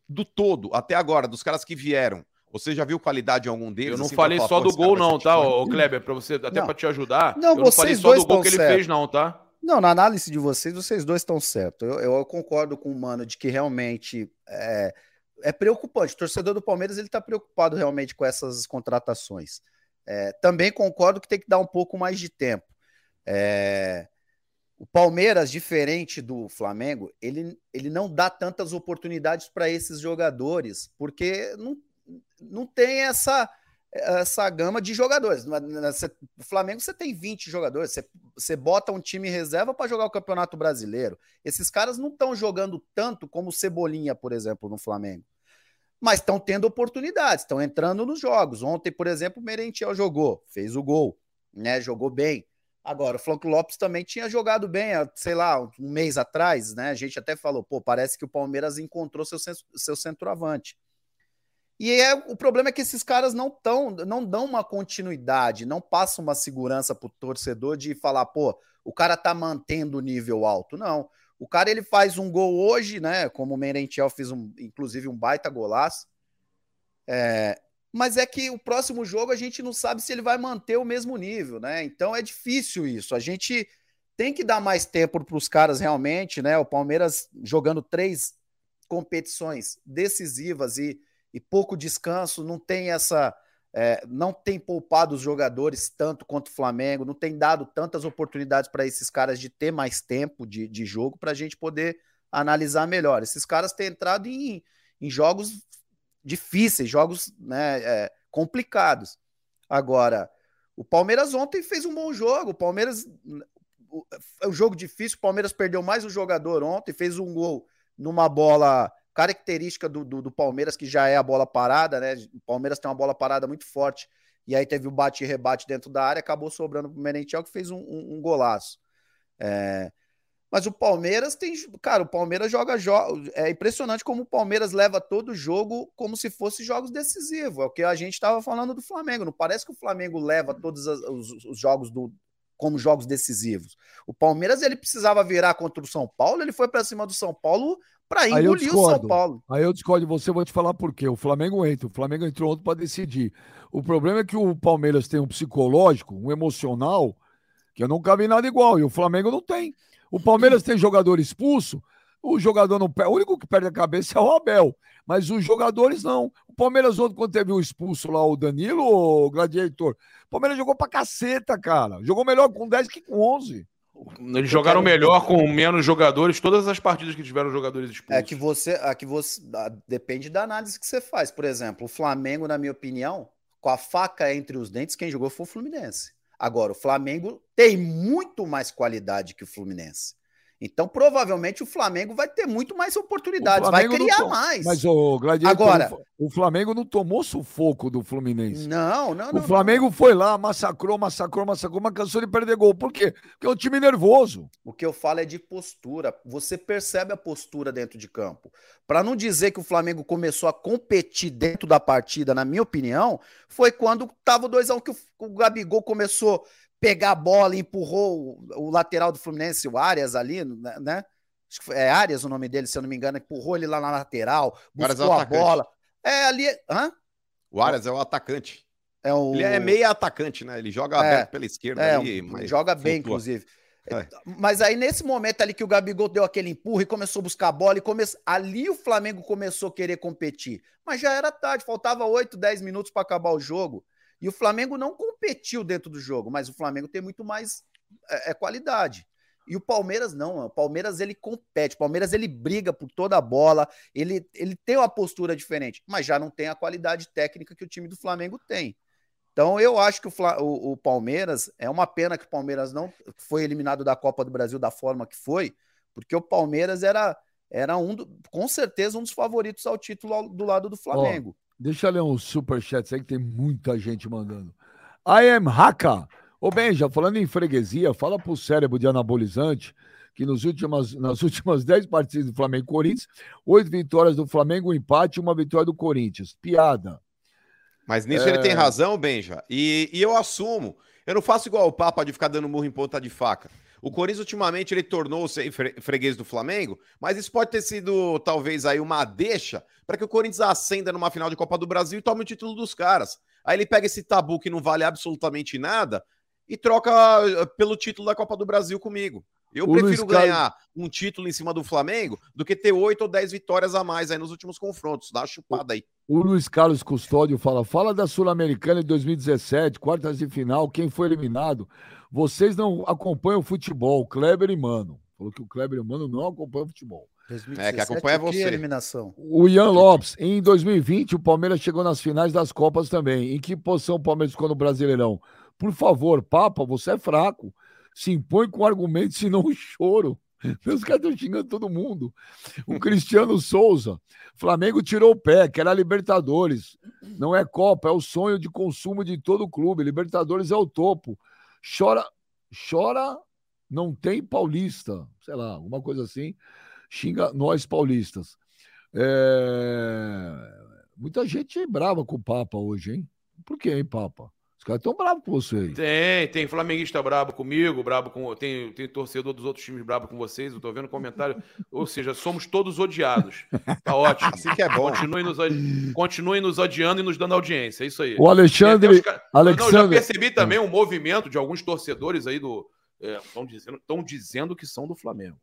do todo, até agora, dos caras que vieram, você já viu qualidade em algum deles? Eu não assim, falei só do gol, não, tá, ô, Kleber? Para você, até para te ajudar. Não, eu não falei só do gol que certo. ele fez, não, tá? Não, na análise de vocês, vocês dois estão certos. Eu, eu, concordo com o Mano de que realmente é, é preocupante. O torcedor do Palmeiras ele está preocupado realmente com essas contratações. É, também concordo que tem que dar um pouco mais de tempo. É, o Palmeiras, diferente do Flamengo, ele, ele não dá tantas oportunidades para esses jogadores, porque não, não tem essa essa gama de jogadores. O Flamengo você tem 20 jogadores, você, você bota um time reserva para jogar o Campeonato Brasileiro. Esses caras não estão jogando tanto como o Cebolinha, por exemplo, no Flamengo. Mas estão tendo oportunidades, estão entrando nos jogos. Ontem, por exemplo, o Merentiel jogou, fez o gol, né? Jogou bem. Agora, o Franco Lopes também tinha jogado bem, sei lá, um mês atrás, né? A gente até falou, pô, parece que o Palmeiras encontrou seu, seu centroavante. E é, o problema é que esses caras não tão, não dão uma continuidade, não passam uma segurança para o torcedor de falar, pô, o cara tá mantendo o nível alto. Não. O cara ele faz um gol hoje, né? Como o Merentiel fez um, inclusive um baita golaço. É, mas é que o próximo jogo a gente não sabe se ele vai manter o mesmo nível, né? Então é difícil isso. A gente tem que dar mais tempo para os caras realmente, né? O Palmeiras jogando três competições decisivas e e pouco descanso, não tem essa. É, não tem poupado os jogadores tanto quanto o Flamengo, não tem dado tantas oportunidades para esses caras de ter mais tempo de, de jogo para a gente poder analisar melhor. Esses caras têm entrado em, em jogos difíceis, jogos né, é, complicados. Agora, o Palmeiras ontem fez um bom jogo. O Palmeiras. O, o jogo difícil, o Palmeiras perdeu mais um jogador ontem, fez um gol numa bola característica do, do, do, Palmeiras, que já é a bola parada, né? O Palmeiras tem uma bola parada muito forte. E aí teve o bate e rebate dentro da área, acabou sobrando para o Merentiel, que fez um, um, um golaço. É... Mas o Palmeiras tem. Cara, o Palmeiras joga. jogos. É impressionante como o Palmeiras leva todo jogo como se fosse jogos decisivos. É o que a gente estava falando do Flamengo. Não parece que o Flamengo leva todos os, os jogos do, como jogos decisivos. O Palmeiras ele precisava virar contra o São Paulo, ele foi para cima do São Paulo para engolir o São Paulo. Aí eu discordo de você, vou te falar por quê. O Flamengo entra, o Flamengo entrou ontem para decidir. O problema é que o Palmeiras tem um psicológico, um emocional, que eu nunca vi nada igual, e o Flamengo não tem. O Palmeiras tem jogador expulso, o jogador não perde. O único que perde a cabeça é o Abel, mas os jogadores não. O Palmeiras ontem, quando teve o expulso lá, o Danilo, o Gladiator, o Palmeiras jogou pra caceta, cara. Jogou melhor com 10 que com 11. Eles jogaram melhor com menos jogadores, todas as partidas que tiveram jogadores expulsos. É que você, é que você depende da análise que você faz. Por exemplo, o Flamengo, na minha opinião, com a faca entre os dentes, quem jogou foi o Fluminense. Agora, o Flamengo tem muito mais qualidade que o Fluminense. Então, provavelmente, o Flamengo vai ter muito mais oportunidades, vai criar mais. Mas, o Gladiator, Agora, o Flamengo não tomou sufoco do Fluminense. Não, não, não. O Flamengo não. foi lá, massacrou, massacrou, massacrou, mas cansou de perder gol. Por quê? Porque é um time nervoso. O que eu falo é de postura. Você percebe a postura dentro de campo. Para não dizer que o Flamengo começou a competir dentro da partida, na minha opinião, foi quando tava o 2x1 que o Gabigol começou pegar a bola e empurrou o, o lateral do Fluminense, o Arias ali, né, né? Acho que é Arias o nome dele, se eu não me engano, empurrou ele lá na lateral, buscou é a bola. É ali. Hã? O Arias é o atacante. É o... Ele é meia atacante, né? Ele joga é, pela esquerda é, ali, joga bem, inclusive. É. Mas aí, nesse momento ali que o Gabigol deu aquele empurro e começou a buscar a bola, e come... ali o Flamengo começou a querer competir. Mas já era tarde, faltava 8, 10 minutos para acabar o jogo. E o Flamengo não competiu dentro do jogo, mas o Flamengo tem muito mais é, é, qualidade. E o Palmeiras não, o Palmeiras ele compete, o Palmeiras ele briga por toda a bola, ele, ele tem uma postura diferente, mas já não tem a qualidade técnica que o time do Flamengo tem. Então eu acho que o, o, o Palmeiras, é uma pena que o Palmeiras não foi eliminado da Copa do Brasil da forma que foi, porque o Palmeiras era, era um, do, com certeza um dos favoritos ao título do lado do Flamengo. Oh. Deixa eu ler um superchat aí que tem muita gente mandando. I am Haka. Ô, Benja, falando em freguesia, fala pro cérebro de anabolizante que nos últimas, nas últimas 10 partidas do Flamengo e Corinthians, oito vitórias do Flamengo, um empate e uma vitória do Corinthians. Piada. Mas nisso é... ele tem razão, Benja. E, e eu assumo. Eu não faço igual o Papa de ficar dando murro em ponta de faca. O Corinthians ultimamente ele tornou-se freguês do Flamengo, mas isso pode ter sido talvez aí uma deixa para que o Corinthians ascenda numa final de Copa do Brasil e tome o título dos caras. Aí ele pega esse tabu que não vale absolutamente nada e troca eh, pelo título da Copa do Brasil comigo. Eu o prefiro Luiz ganhar Carlos... um título em cima do Flamengo do que ter oito ou dez vitórias a mais aí nos últimos confrontos. Dá uma chupada aí. O Luiz Carlos Custódio fala: fala da Sul-Americana de 2017, quartas de final, quem foi eliminado. Vocês não acompanham futebol, Kleber e Mano. Falou que o Kleber e o Mano não acompanham futebol. 2017, é, que acompanha você. eliminação? O Ian Lopes, em 2020, o Palmeiras chegou nas finais das Copas também. Em que posição o Palmeiras ficou no Brasileirão? Por favor, Papa, você é fraco. Se impõe com argumentos, senão choro. Os caras estão xingando todo mundo. O Cristiano Souza. Flamengo tirou o pé, que era Libertadores. Não é Copa, é o sonho de consumo de todo o clube. Libertadores é o topo. Chora, chora, não tem paulista. Sei lá, alguma coisa assim. Xinga nós paulistas. É... Muita gente é brava com o Papa hoje, hein? Por que, hein, Papa? Caras estão bravos com vocês. Tem, tem flamenguista brabo comigo, brabo com. Tem, tem torcedor dos outros times brabo com vocês. Eu tô vendo comentário. Ou seja, somos todos odiados. Tá ótimo. Assim que é bom. Continuem nos, continuem nos odiando e nos dando audiência. É isso aí. O Alexandre. Alexandre... Não, já percebi também um movimento de alguns torcedores aí do. Estão é, dizendo, dizendo que são do Flamengo.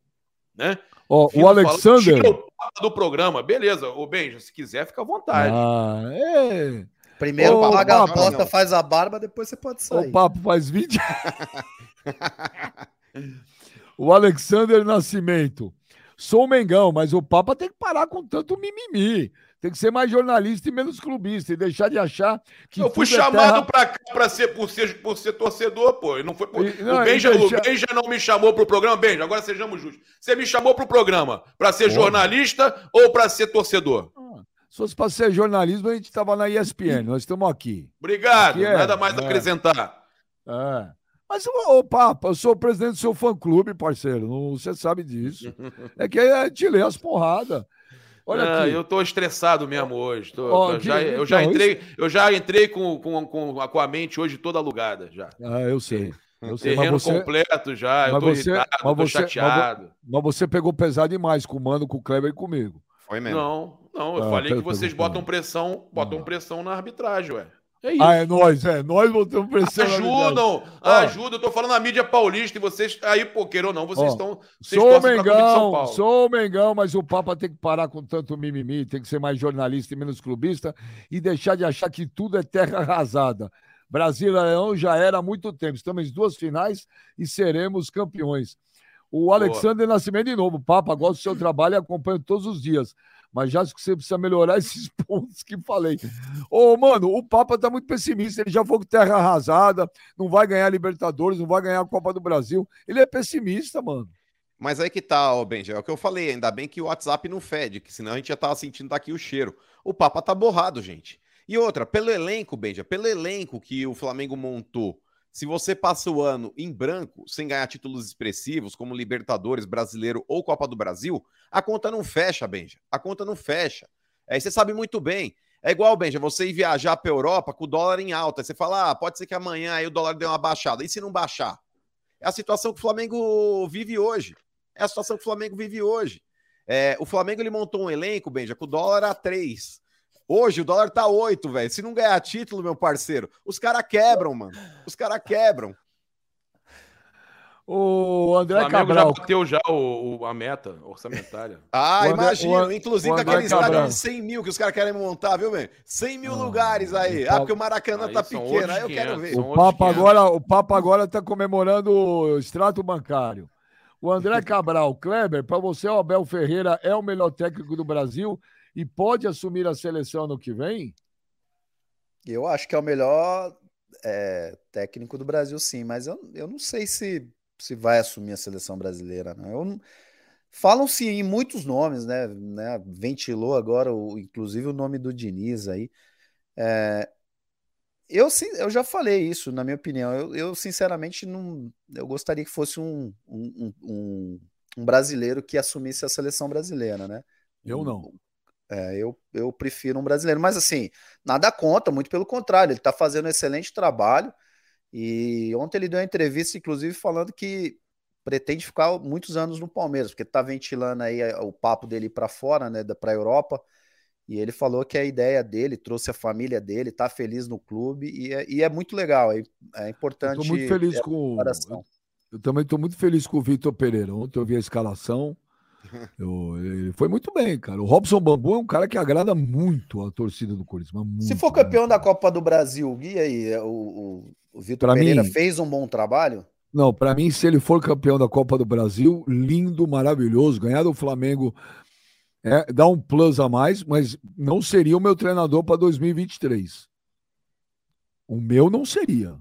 Né? Oh, o Alexander. Fala, do programa, beleza. Ô, Benja, se quiser, fica à vontade. Ah, é. Primeiro Ô, paga papo, a aposta, faz a barba, depois você pode sair. O papo faz 20. o Alexander Nascimento. Sou o Mengão, mas o Papa tem que parar com tanto mimimi. Tem que ser mais jornalista e menos clubista e deixar de achar que. Eu fui é chamado terra- pra cá pra ser, por, ser, por ser torcedor, pô. E Não foi por... E- não, o, e Benja, deixa- o Benja não me chamou pro programa. Benja, agora sejamos justos. Você me chamou pro programa pra ser Óbvio. jornalista ou pra ser torcedor? Se fosse para ser jornalismo, a gente estava na ESPN. Nós estamos aqui. Obrigado. Aqui é, Nada mais a é. acrescentar. É. Mas, ô, Papa, eu sou o presidente do seu fã-clube, parceiro. Não- Você sabe disso. É que é te ler as porradas. Olha Ah, aqui. eu tô estressado mesmo hoje. Tô- Ó, eu, que- já, eu já entrei, eu já entrei com, com, com, a- com a mente hoje toda alugada já. Ah, eu sei. Eu sei, Terreno mas você, completo já. Eu mas tô você- irritado, mas tô você- mas vo- chateado. mas você pegou pesado demais com o Mano, com o Kleber e comigo. Foi mesmo. Não, não, eu Ah, falei que vocês botam pressão, botam Ah. pressão na arbitragem, ué. É isso. Ah, é nós, é. Nós botamos pressão. Ajudam, ajudam. Eu tô falando na mídia paulista e vocês, aí, pô, queira ou não, vocês estão. Sou São Mengão, Paulo. sou Mengão, mas o Papa tem que parar com tanto mimimi, tem que ser mais jornalista e menos clubista e deixar de achar que tudo é terra arrasada. Brasil e Leão já era há muito tempo. Estamos em duas finais e seremos campeões. O Alexander Nascimento de novo. Papa, gosto do seu trabalho e acompanho todos os dias. Mas já acho que você precisa melhorar esses pontos que falei. Ô, mano, o Papa tá muito pessimista. Ele já falou que terra arrasada, não vai ganhar Libertadores, não vai ganhar a Copa do Brasil. Ele é pessimista, mano. Mas aí que tá, ô Benja, é o que eu falei, ainda bem que o WhatsApp não fede, que senão a gente já tava sentindo daqui o cheiro. O Papa tá borrado, gente. E outra, pelo elenco, Benja, pelo elenco que o Flamengo montou, se você passa o ano em branco, sem ganhar títulos expressivos, como Libertadores, Brasileiro ou Copa do Brasil, a conta não fecha, Benja. A conta não fecha. Aí você sabe muito bem. É igual, Benja, você ir viajar pra Europa com o dólar em alta. Aí você fala, ah, pode ser que amanhã aí o dólar dê uma baixada. E se não baixar? É a situação que o Flamengo vive hoje. É a situação que o Flamengo vive hoje. É, o Flamengo ele montou um elenco, Benja, com o dólar a 3. Hoje o dólar tá 8, velho. Se não ganhar título, meu parceiro, os caras quebram, mano. Os caras quebram. O O André Flamengo Cabral. já bateu já o, o- a meta orçamentária. Ah, O André- imagino. o Inclusive o aquele estádio de 100 mil que os caras querem montar, viu, velho? 100 mil Ah, lugares aí. o Ah, porque o Maracanã Aí tá pequeno. Aí eu quero 500, ver. são O Papa 500. agora, o Papa agora tá comemorando o extrato bancário. O André Cabral, Kleber, para você, o Abel Ferreira é o melhor técnico do Brasil e pode assumir a seleção no que vem? Eu acho que é o melhor é, técnico do Brasil, sim, mas eu, eu não sei se, se vai assumir a seleção brasileira, não. Eu não- Falam-se em muitos nomes, né? né? Ventilou agora, o, inclusive, o nome do Diniz aí. É, eu, eu já falei isso, na minha opinião. Eu, eu, sinceramente, não. Eu gostaria que fosse um, um, um, um brasileiro que assumisse a seleção brasileira, né? Eu não. É, eu, eu prefiro um brasileiro, mas assim, nada contra, muito pelo contrário, ele está fazendo um excelente trabalho. E ontem ele deu uma entrevista, inclusive, falando que pretende ficar muitos anos no Palmeiras, porque está ventilando aí é, o papo dele para fora, né, para a Europa. E ele falou que a ideia dele trouxe a família dele, tá feliz no clube e é, e é muito legal, é, é importante. Estou muito feliz com. Eu também estou muito feliz com o Vitor Pereira. Ontem eu vi a escalação. Eu- ele foi muito bem, cara. O Robson Bambu é um cara que agrada muito a torcida do Corinthians. mas Se muito, for campeão muito. da Copa do Brasil, Gui aí, é, o, o, o Vitor Pereira mim- fez um bom trabalho? Não, para mim, se ele for campeão da Copa do Brasil, lindo, maravilhoso. Ganhar do Flamengo é, dá um plus a mais, mas não seria o meu treinador para 2023. O meu não seria.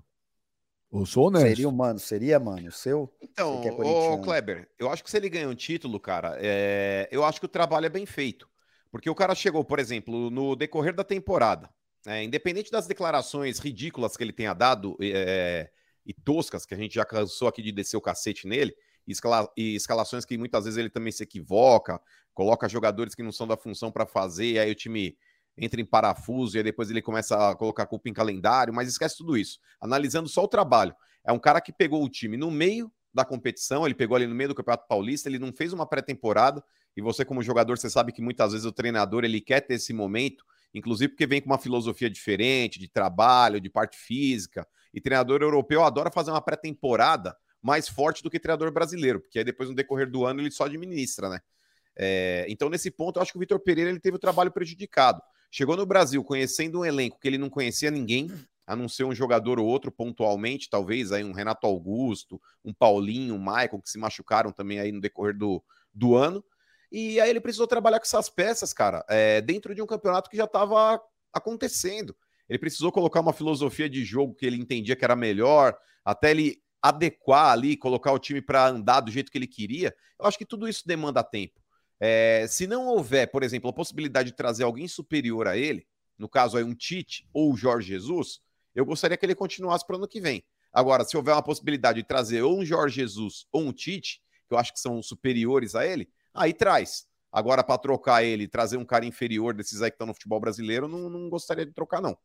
Eu sou honesto. Seria, mano, seria, mano, o seu? Então, é ô. Kleber, eu acho que se ele ganha um título, cara, é, eu acho que o trabalho é bem feito. Porque o cara chegou, por exemplo, no decorrer da temporada, né, independente das declarações ridículas que ele tenha dado é, e toscas, que a gente já cansou aqui de descer o cacete nele, e, escala- e escalações que muitas vezes ele também se equivoca, coloca jogadores que não são da função para fazer, e aí o time entra em parafuso e depois ele começa a colocar culpa em calendário, mas esquece tudo isso. Analisando só o trabalho. É um cara que pegou o time no meio da competição, ele pegou ali no meio do Campeonato Paulista, ele não fez uma pré-temporada, e você como jogador, você sabe que muitas vezes o treinador, ele quer ter esse momento, inclusive porque vem com uma filosofia diferente de trabalho, de parte física, e treinador europeu adora fazer uma pré-temporada mais forte do que treinador brasileiro, porque aí depois no decorrer do ano ele só administra, né? É, então nesse ponto eu acho que o Vitor Pereira ele teve o trabalho prejudicado. Chegou no Brasil conhecendo um elenco que ele não conhecia ninguém, a não ser um jogador ou outro pontualmente, talvez aí um Renato Augusto, um Paulinho, um Michael, que se machucaram também aí no decorrer do, do ano. E aí ele precisou trabalhar com essas peças, cara, é, dentro de um campeonato que já estava acontecendo. Ele precisou colocar uma filosofia de jogo que ele entendia que era melhor, até ele adequar ali, colocar o time para andar do jeito que ele queria. Eu acho que tudo isso demanda tempo. É, se não houver, por exemplo, a possibilidade de trazer alguém superior a ele, no caso aí um Tite ou o Jorge Jesus, eu gostaria que ele continuasse para o ano que vem. Agora, se houver uma possibilidade de trazer ou um Jorge Jesus ou um Tite, que eu acho que são superiores a ele, aí traz. Agora, para trocar ele, trazer um cara inferior desses aí que estão no futebol brasileiro, não, não gostaria de trocar, não.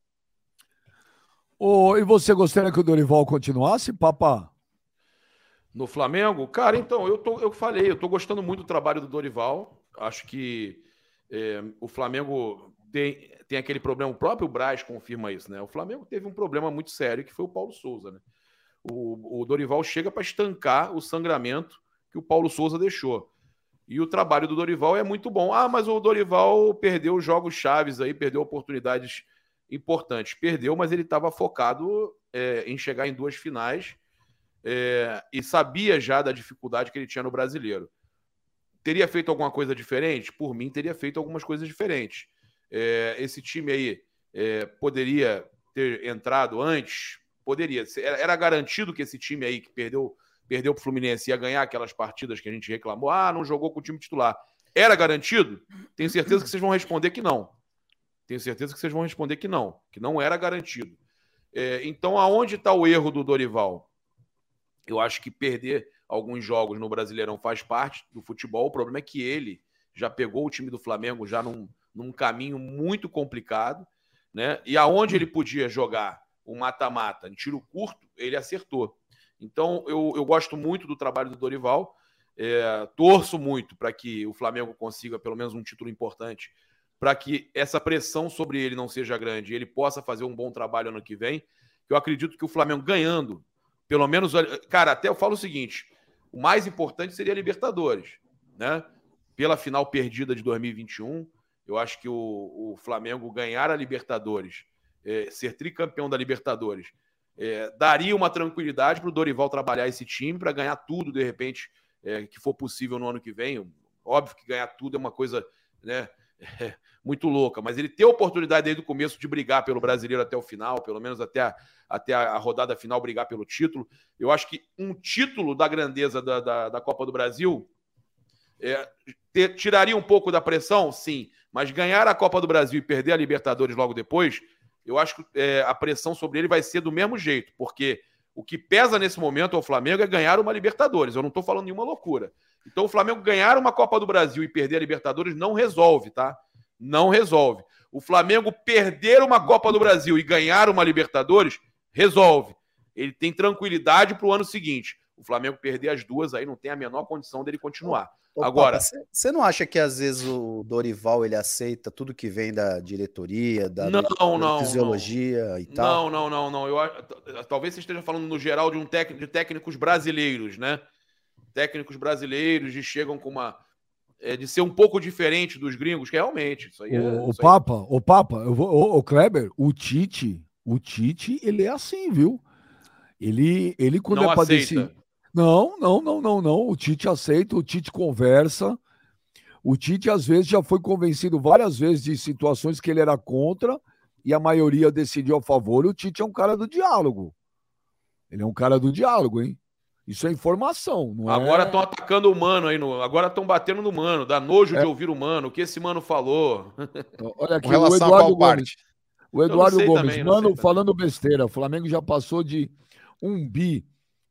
Oh, e você gostaria que o Dorival continuasse, papá? No Flamengo? Cara, então, eu, tô, eu falei, eu tô gostando muito do trabalho do Dorival. Acho que é, o Flamengo tem, tem aquele problema, o próprio Braz confirma isso, né? O Flamengo teve um problema muito sério que foi o Paulo Souza, né? O, o Dorival chega para estancar o sangramento que o Paulo Souza deixou. E o trabalho do Dorival é muito bom. Ah, mas o Dorival perdeu jogos chaves aí, perdeu oportunidades importantes. Perdeu, mas ele estava focado é, em chegar em duas finais é, e sabia já da dificuldade que ele tinha no brasileiro. Teria feito alguma coisa diferente? Por mim, teria feito algumas coisas diferentes. É, esse time aí é, poderia ter entrado antes? Poderia. Era garantido que esse time aí que perdeu perdeu para o Fluminense ia ganhar aquelas partidas que a gente reclamou. Ah, não jogou com o time titular. Era garantido? Tenho certeza que vocês vão responder que não. Tenho certeza que vocês vão responder que não, que não era garantido. É, então, aonde está o erro do Dorival? Eu acho que perder alguns jogos no Brasileirão faz parte do futebol. O problema é que ele já pegou o time do Flamengo já num, num caminho muito complicado, né? E aonde ele podia jogar o mata-mata em tiro curto, ele acertou. Então, eu, eu gosto muito do trabalho do Dorival. É, torço muito para que o Flamengo consiga pelo menos um título importante, para que essa pressão sobre ele não seja grande e ele possa fazer um bom trabalho ano que vem. Eu acredito que o Flamengo ganhando, pelo menos, cara, até eu falo o seguinte: o mais importante seria a Libertadores, né? Pela final perdida de 2021, eu acho que o, o Flamengo ganhar a Libertadores, é, ser tricampeão da Libertadores é, daria uma tranquilidade para o Dorival trabalhar esse time para ganhar tudo, de repente, é, que for possível no ano que vem. Óbvio que ganhar tudo é uma coisa né, é, muito louca, mas ele ter a oportunidade desde o começo de brigar pelo brasileiro até o final, pelo menos até a, até a rodada final, brigar pelo título. Eu acho que um título da grandeza da, da, da Copa do Brasil é, ter, tiraria um pouco da pressão, sim, mas ganhar a Copa do Brasil e perder a Libertadores logo depois eu acho que é, a pressão sobre ele vai ser do mesmo jeito, porque o que pesa nesse momento ao Flamengo é ganhar uma Libertadores. Eu não estou falando nenhuma loucura. Então, o Flamengo ganhar uma Copa do Brasil e perder a Libertadores não resolve, tá? Não resolve. O Flamengo perder uma Copa do Brasil e ganhar uma Libertadores resolve. Ele tem tranquilidade para o ano seguinte. O Flamengo perder as duas aí não tem a menor condição dele continuar. Agora, você não acha que às vezes o Dorival ele aceita tudo que vem da diretoria, da, não, da não, fisiologia não. e tal? Não, não, não, não. Eu, talvez você esteja falando no geral de um técnico, de técnicos brasileiros, né? Técnicos brasileiros que chegam com uma é, de ser um pouco diferente dos gringos, que realmente isso aí é, o, o Papa, aí... o Papa, eu vou, o, o Kleber, o Tite, o Tite, ele é assim, viu? Ele, ele quando não é para decidir não, não, não, não, não. O Tite aceita, o Tite conversa. O Tite, às vezes, já foi convencido várias vezes de situações que ele era contra e a maioria decidiu a favor. O Tite é um cara do diálogo. Ele é um cara do diálogo, hein? Isso é informação, não Agora estão é... atacando o mano aí, no... agora estão batendo no mano, dá nojo é... de ouvir o mano, o que esse mano falou. Olha aqui, o Eduardo Gomes. O Eduardo Gomes, também, mano, falando besteira, o Flamengo já passou de um bi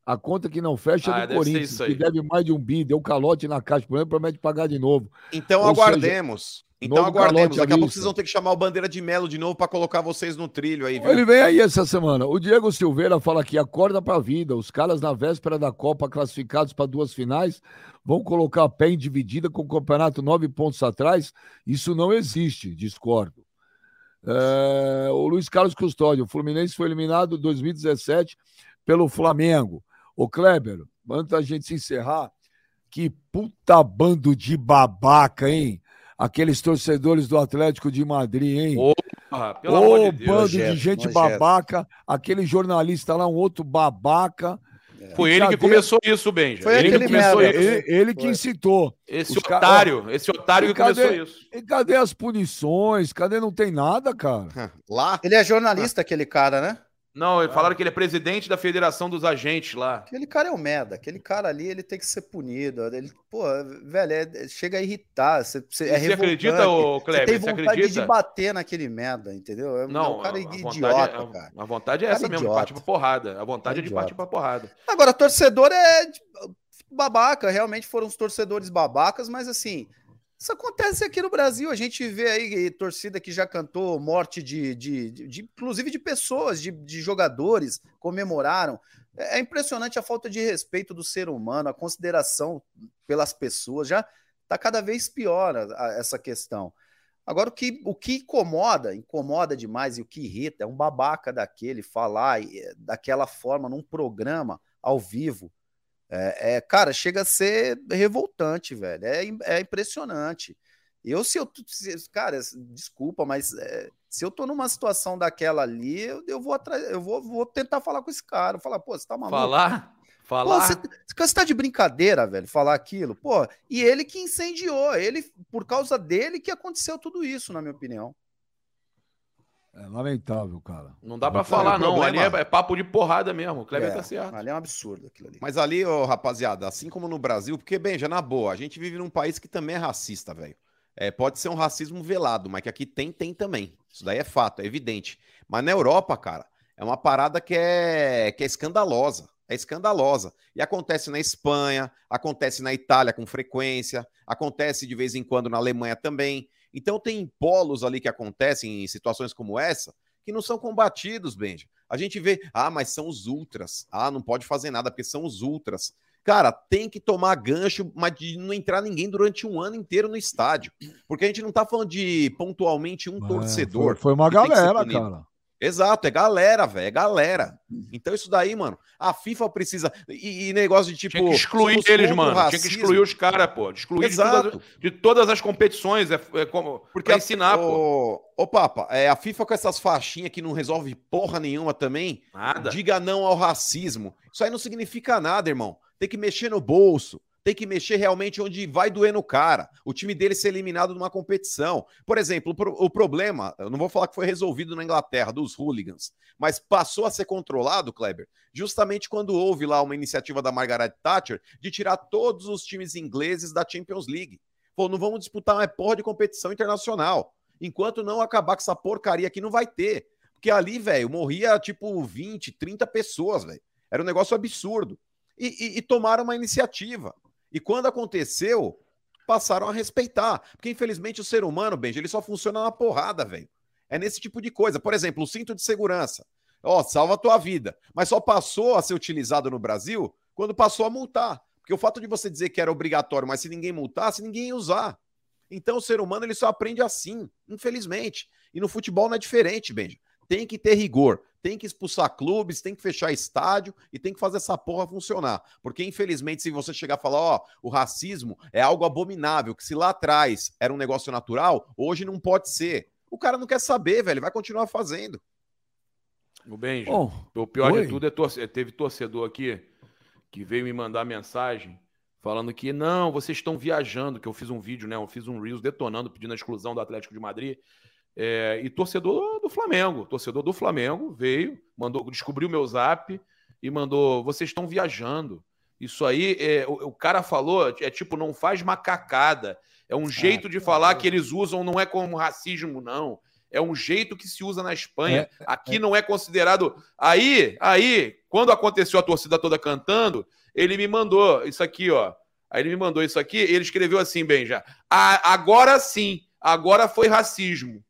a conta que não fecha é ah, do Corinthians, que deve mais de um bi, deu calote na caixa, por exemplo, promete pagar de novo. Então Ou aguardemos. Seja, então aguardemos. Daqui a pouco vocês vão ter que chamar o Bandeira de Melo de novo para colocar vocês no trilho aí, viu? Ele vem aí essa semana. O Diego Silveira fala aqui: acorda para a vida. Os caras na véspera da Copa, classificados para duas finais, vão colocar a pé em dividida com o campeonato nove pontos atrás. Isso não existe, discordo. É, o Luiz Carlos Custódio, o Fluminense foi eliminado em 2017 pelo Flamengo. Ô, Kleber, antes da gente se encerrar, que puta bando de babaca, hein? Aqueles torcedores do Atlético de Madrid, hein? Porra, pelo Ô, de bando de gente babaca. Aquele jornalista lá, um outro babaca. É. Foi ele que começou isso, Benja. Foi ele que começou isso. Ele, ele que incitou. Esse Os ca- otário, esse otário E que começou cadê- isso. E cadê as punições? Cadê? Não tem nada, cara. Lá, Ele é jornalista, aquele cara, né? Não, falaram que ele é presidente da Federação dos Agentes lá. Aquele cara é um merda. Aquele cara ali, ele tem que ser punido. Ele, pô, velho, é- chega a irritar. Você, você, é você acredita, ô Você Kleber? tem Você vontade acredita? de bater naquele merda, entendeu? É, é Não, um cara a idiota, vontade, é- cara. A vontade é Cara essa mesmo, de idiota. partir pra porrada. A vontade é de Idiota. partir pra porrada. Agora, torcedor é tipo, babaca. Realmente foram os torcedores babacas, mas assim, isso acontece aqui no Brasil. A gente vê aí torcida que já cantou morte de, de, de- de- inclusive de pessoas, de, de jogadores, comemoraram. É é impressionante a falta de respeito do ser humano, a consideração pelas pessoas. Já está cada vez pior a- a- essa questão. Agora, o que, o que incomoda, incomoda demais e o que irrita é um babaca daquele falar eh, daquela forma num programa ao vivo. É, é, cara, chega a ser revoltante, velho. É, é impressionante. Eu, se eu. se- cara, desculpa, mas é, se eu tô numa situação daquela ali, eu, eu vou atrás, eu vou, vou tentar falar com esse cara. Falar, pô, você tá maluco? Falar, Pô, falar. você, você tá de brincadeira, velho, falar aquilo? Pô, e ele que incendiou, ele, por causa dele que aconteceu tudo isso, na minha opinião. É lamentável, cara. Não dá pra Não, falar, o não. Ali é, é papo de porrada mesmo. O Kleber É, tá certo. Ali é um absurdo aquilo ali. Mas ali, ô, rapaziada, assim como no Brasil, porque, bem, já na boa, a gente vive num país que também é racista, velho. É, pode ser um racismo velado, mas que aqui tem, tem também. Isso daí é fato, é evidente. Mas na Europa, cara, é uma parada que é, que é escandalosa. É escandalosa. E acontece na Espanha, acontece na Itália com frequência, acontece de vez em quando na Alemanha também. Então tem polos ali que acontecem em situações como essa que não são combatidos, Benja. A gente vê, ah, mas são os ultras. Ah, não pode fazer nada porque são os ultras. Cara, tem que tomar gancho, mas de não entrar ninguém durante um ano inteiro no estádio. Porque a gente não tá falando de pontualmente um É, torcedor. Foi, foi uma galera, cara. Exato, é galera, velho, é galera. Então isso daí, mano, a FIFA precisa. E, e negócio de tipo. Tinha que excluir eles, mano. Tinha que racismo. excluir os caras, pô. De Excluir de todas, Exato. de todas as competições. É, é como, Porque pra a- ensinar, pô. Ô, ô, Papa, é, a FIFA com essas faixinhas que não resolve porra nenhuma também. Nada. Diga não ao racismo. Isso aí não significa nada, irmão. Tem que mexer no bolso. Tem que mexer realmente onde vai doer no cara. O time dele ser eliminado numa competição. Por exemplo, o, pro- o problema, eu não vou falar que foi resolvido na Inglaterra, dos hooligans, mas passou a ser controlado, Kleber, justamente quando houve lá uma iniciativa da Margaret Thatcher de tirar todos os times ingleses da Champions League. Pô, não vamos disputar uma porra de competição internacional. Enquanto não acabar com essa porcaria aqui, não vai ter. Porque ali, velho, morria tipo 20, 30 pessoas, velho. Era um negócio absurdo. E, e- e tomaram uma iniciativa. E quando aconteceu, passaram a respeitar. Porque, infelizmente, o ser humano, Benji, ele só funciona na porrada, velho. É nesse tipo de coisa. Por exemplo, o cinto de segurança. Ó, salva a tua vida. Mas só passou a ser utilizado no Brasil quando passou a multar. Porque o fato de você dizer que era obrigatório, mas se ninguém multasse, ninguém ia usar. Então o ser humano ele só aprende assim, infelizmente. E no futebol não é diferente, Benji. Tem que ter rigor, tem que expulsar clubes, tem que fechar estádio e tem que fazer essa porra funcionar. Porque, infelizmente, se você chegar e falar, ó, o racismo é algo abominável, que se lá atrás era um negócio natural, hoje não pode ser. O cara não quer saber, velho, vai continuar fazendo. O Benja. Bom, O pior Oi. de tudo é torce... teve torcedor aqui que veio me mandar mensagem falando que não, vocês estão viajando, que eu fiz um vídeo, né? Eu fiz um Reels detonando, pedindo a exclusão do Atlético de Madrid. É, e torcedor do Flamengo, torcedor do Flamengo veio, mandou, descobriu meu zap e mandou: vocês estão viajando. Isso aí, é, o, o cara falou, é tipo, não faz macacada. É um jeito de falar que eles usam, não é como racismo, não. É um jeito que se usa na Espanha. Aqui não é considerado. Aí, aí, quando aconteceu a torcida toda cantando, ele me mandou isso aqui, ó. Aí ele me mandou isso aqui, ele escreveu assim, bem já. "A- agora sim, agora foi racismo.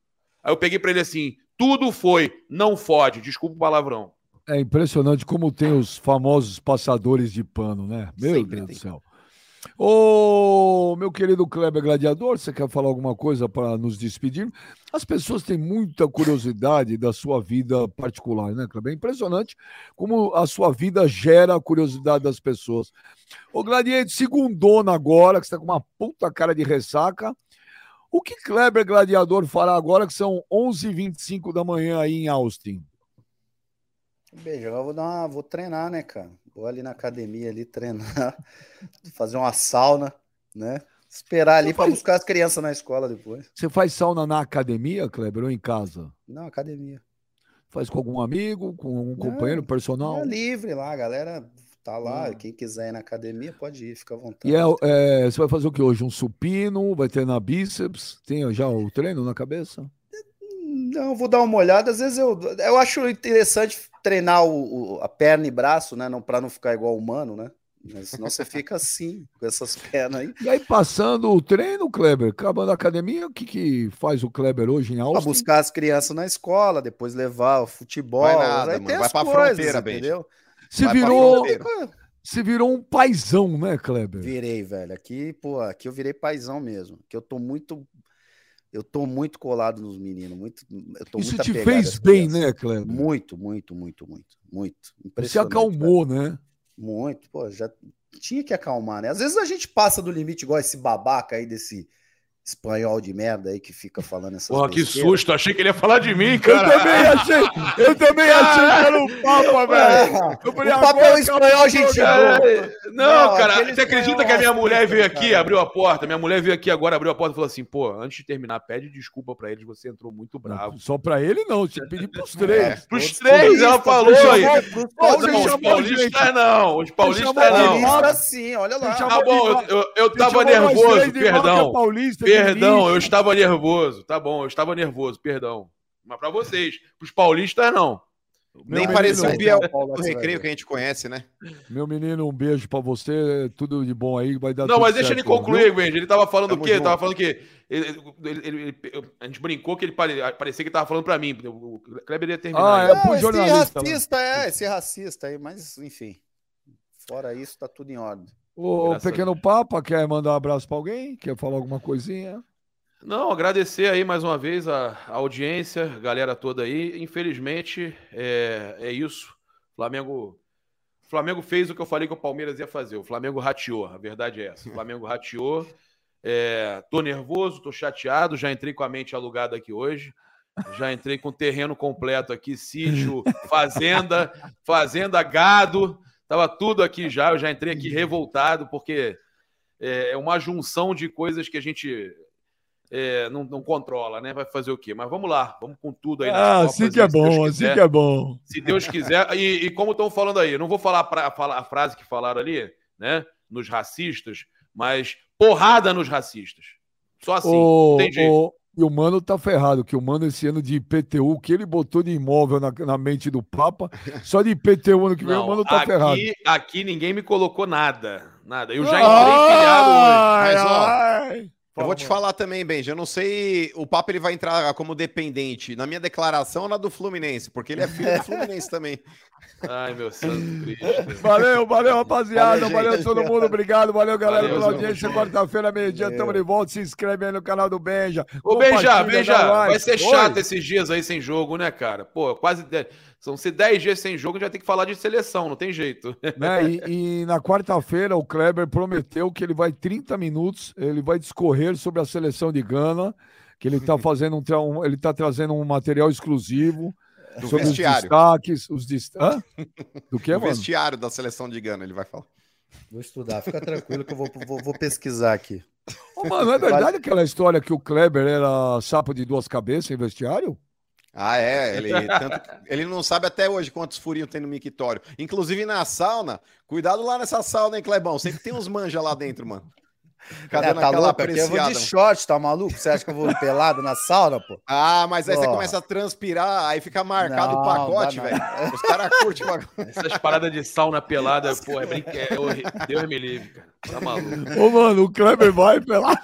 Aí eu peguei pra ele assim: tudo foi, não fode, desculpa o palavrão. é impressionante como tem os famosos passadores de pano, né? Meu Sempre Deus tem. do céu. Ô, meu querido Kleber Gladiador, você quer falar alguma coisa para nos despedir? As pessoas têm muita curiosidade da sua vida particular, né, Kleber? É impressionante como a sua vida gera a curiosidade das pessoas. Ô, Gladiador, segundona agora, que você tá com uma puta cara de ressaca. O que Kleber Gladiador fará agora, que são 11h25 da manhã aí em Austin? Beijo, agora eu vou dar uma, vou treinar, né, cara? Vou ali na academia ali treinar, fazer uma sauna, né? Esperar ali para buscar as crianças na escola depois. Você faz sauna na academia, Kleber, ou em casa? Não, academia. Faz com algum amigo, com algum Não, companheiro personal? É livre lá, a galera tá lá. Quem quiser ir na academia pode ir, fica à vontade. E é, é, você vai fazer o que hoje? Um supino? Vai treinar bíceps? Tem já o treino na cabeça? Não, vou dar uma olhada. Às vezes eu, eu acho interessante treinar o, o- a perna e braço, né? Não, para não ficar igual humano, né? Mas senão você fica assim, com essas pernas aí. E aí, passando o treino, Kleber, acabando a academia, o que, que faz o Kleber hoje em Pra Austin? buscar as crianças na escola, depois levar o futebol. Vai nada, aí mano, tem vai as pra coisas, fronteira, entendeu? Se Vai virou, se virou um paizão, né, Kleber? Virei, velho. Aqui, pô, aqui eu virei paizão mesmo. Que eu tô muito. Eu tô muito colado nos meninos. Muito, eu tô Isso muito te fez bem, né, Kleber? Muito, muito, muito, muito. Muito. Você Impressionante, acalmou, né? Muito, pô, já tinha que acalmar, né? Às vezes a gente passa do limite, igual esse babaca aí desse espanhol de merda aí que fica falando essas Porra, que besteiras. susto. Achei que ele ia falar de mim, Eu cara. também achei, eu também achei que era um Papa, velho. Eu falei, o papel agora espanhol, acabou o gente. É, Não, Não, cara, você acredita espanhol que a minha mulher veio aqui, cara. abriu a porta? Minha mulher veio aqui agora, abriu a porta e falou assim: pô, antes de terminar, pede desculpa pra eles, você entrou muito bravo. Só pra ele não, tinha que pedir pros três. Pros Todos três, ela falou você aí. chamou- pros Não, os paulistas gente. não, os paulistas não. paulista sim, olha lá. Tá bom, eu, eu, eu tava nervoso, marca perdão. paulista, Perdão, eu estava nervoso. Tá bom, eu estava nervoso, perdão. Mas pra vocês, pros paulistas, não. Meu Nem pareceu o vai Biel Paulo do recreio que a gente conhece, né? Meu menino, um beijo pra você, tudo de bom aí, vai dar Não, tudo mas deixa ele certo, viu? concluir, Benji. Ele tava falando Tamo o quê? Ele junto. tava falando que. ele- ele- ele- ele- a gente brincou que ele pare- parecia que ele tava falando pra mim. O Kleber ia terminar. Ah, é pro esse jornalista. né? racista, é, esse racista aí, mas enfim. Fora isso, tá tudo em ordem. O Graças Pequeno Papa quer mandar um abraço pra alguém? Quer falar alguma coisinha? Não, agradecer aí mais uma vez a, a audiência, a galera toda aí. Infelizmente, é, é isso. Flamengo. Flamengo fez o que eu falei que o Palmeiras ia fazer. O Flamengo rateou, a verdade é essa. O Flamengo rateou. É, tô nervoso, tô chateado. Já entrei com a mente alugada aqui hoje. Já entrei com o terreno completo aqui, sítio, fazenda, fazenda, gado. Tava tudo aqui já. Eu já entrei aqui revoltado porque é uma junção de coisas que a gente é, não, não controla, né? Vai fazer o quê? Mas vamos lá, vamos com tudo aí. Ah, Copas, assim que é bom, assim que é bom. Se Deus quiser. E, e como estão falando aí, não vou falar, pra, falar a frase que falaram ali, né? Nos racistas, mas porrada nos racistas. Só assim, não tem jeito. E o Mano tá ferrado, que o Mano esse ano de IPTU, o que ele botou de imóvel na, na mente do Papa, só de IPTU ano que vem o Não, Mano tá ferrado. aqui, aqui ninguém me colocou nada. Nada. Eu já entrei pilhado hoje. Ai, Mas, ó, ai. Eu vou te falar também, Benji. Eu não sei. O Papa ele vai entrar como dependente na minha declaração ou na do Fluminense, porque ele é filho do Fluminense também. Ai, meu santo Cristo. Valeu, valeu, rapaziada. Valeu, Valeu, todo mundo. Obrigado. Valeu, galera, Valeu, pela audiência. Quarta-feira, meio-dia, tamo de volta. Se inscreve aí no canal do Benja. Ô, Benja, Benja, vai ser Oi. chato esses dias aí sem jogo, né, cara? Pô, quase. São se 10 dias sem jogo, a gente vai ter que falar de seleção, não tem jeito. né? E, e na quarta-feira o Kleber prometeu que ele vai 30 minutos, ele vai discorrer sobre a seleção de Gana, que ele está fazendo um, um- ele tá trazendo um material exclusivo Do sobre vestiário. os destaques, os dest... Hã? Do que, o mano? vestiário da seleção de Gana, ele vai falar. Vou estudar, fica tranquilo que eu vou, vou, vou pesquisar aqui. Ô, mano, é verdade aquela história que o Kleber era sapo de duas cabeças em vestiário? Ah, é. Ele, tanto ele não sabe até hoje quantos furinhos tem no mictório. Inclusive na sauna. Cuidado lá nessa sauna, hein, Clebão? Sempre tem uns manja lá dentro, mano. Cadê É, tá naquela louco? Eu vou de short, tá maluco? Você acha que eu vou pelado na sauna, pô? Ah, mas aí você Ó. começa a transpirar, aí fica marcado Não, o pacote, velho. Os caras curtem o bagulho. Essas paradas de sauna pelada, pô, é brinquedo. É horrível. Deus me livre, cara. Tá maluco. Ô, mano, o Kleber vai pela.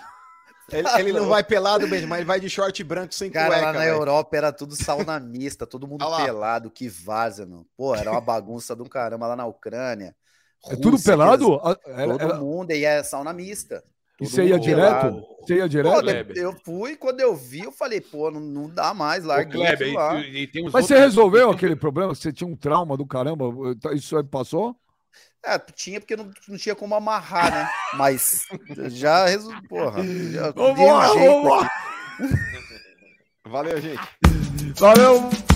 Ele, ele não vai pelado mesmo, mas ele vai de short branco sem Cara, cueca, lá na velho. Europa era tudo sauna mista, todo mundo pelado, que vaza, meu. Pô, era uma bagunça do caramba lá na Ucrânia. É tudo Rússia, pelado? Ah, era- Todo era- mundo, e é sauna mista. E Todo você ia direto? Você ia Pô, direto? Kleber. eu fui, quando eu vi, eu falei, pô, não, não dá mais, larguei Kleber, lá. e, e tem uns Mas você outros- resolveu aquele problema? Você tinha um trauma do caramba? Isso aí passou? É, tinha porque não, não tinha como amarrar, né? Mas já resolveu, porra. Já um Vambora, jeito vambora. aqui. Valeu, gente. Valeu!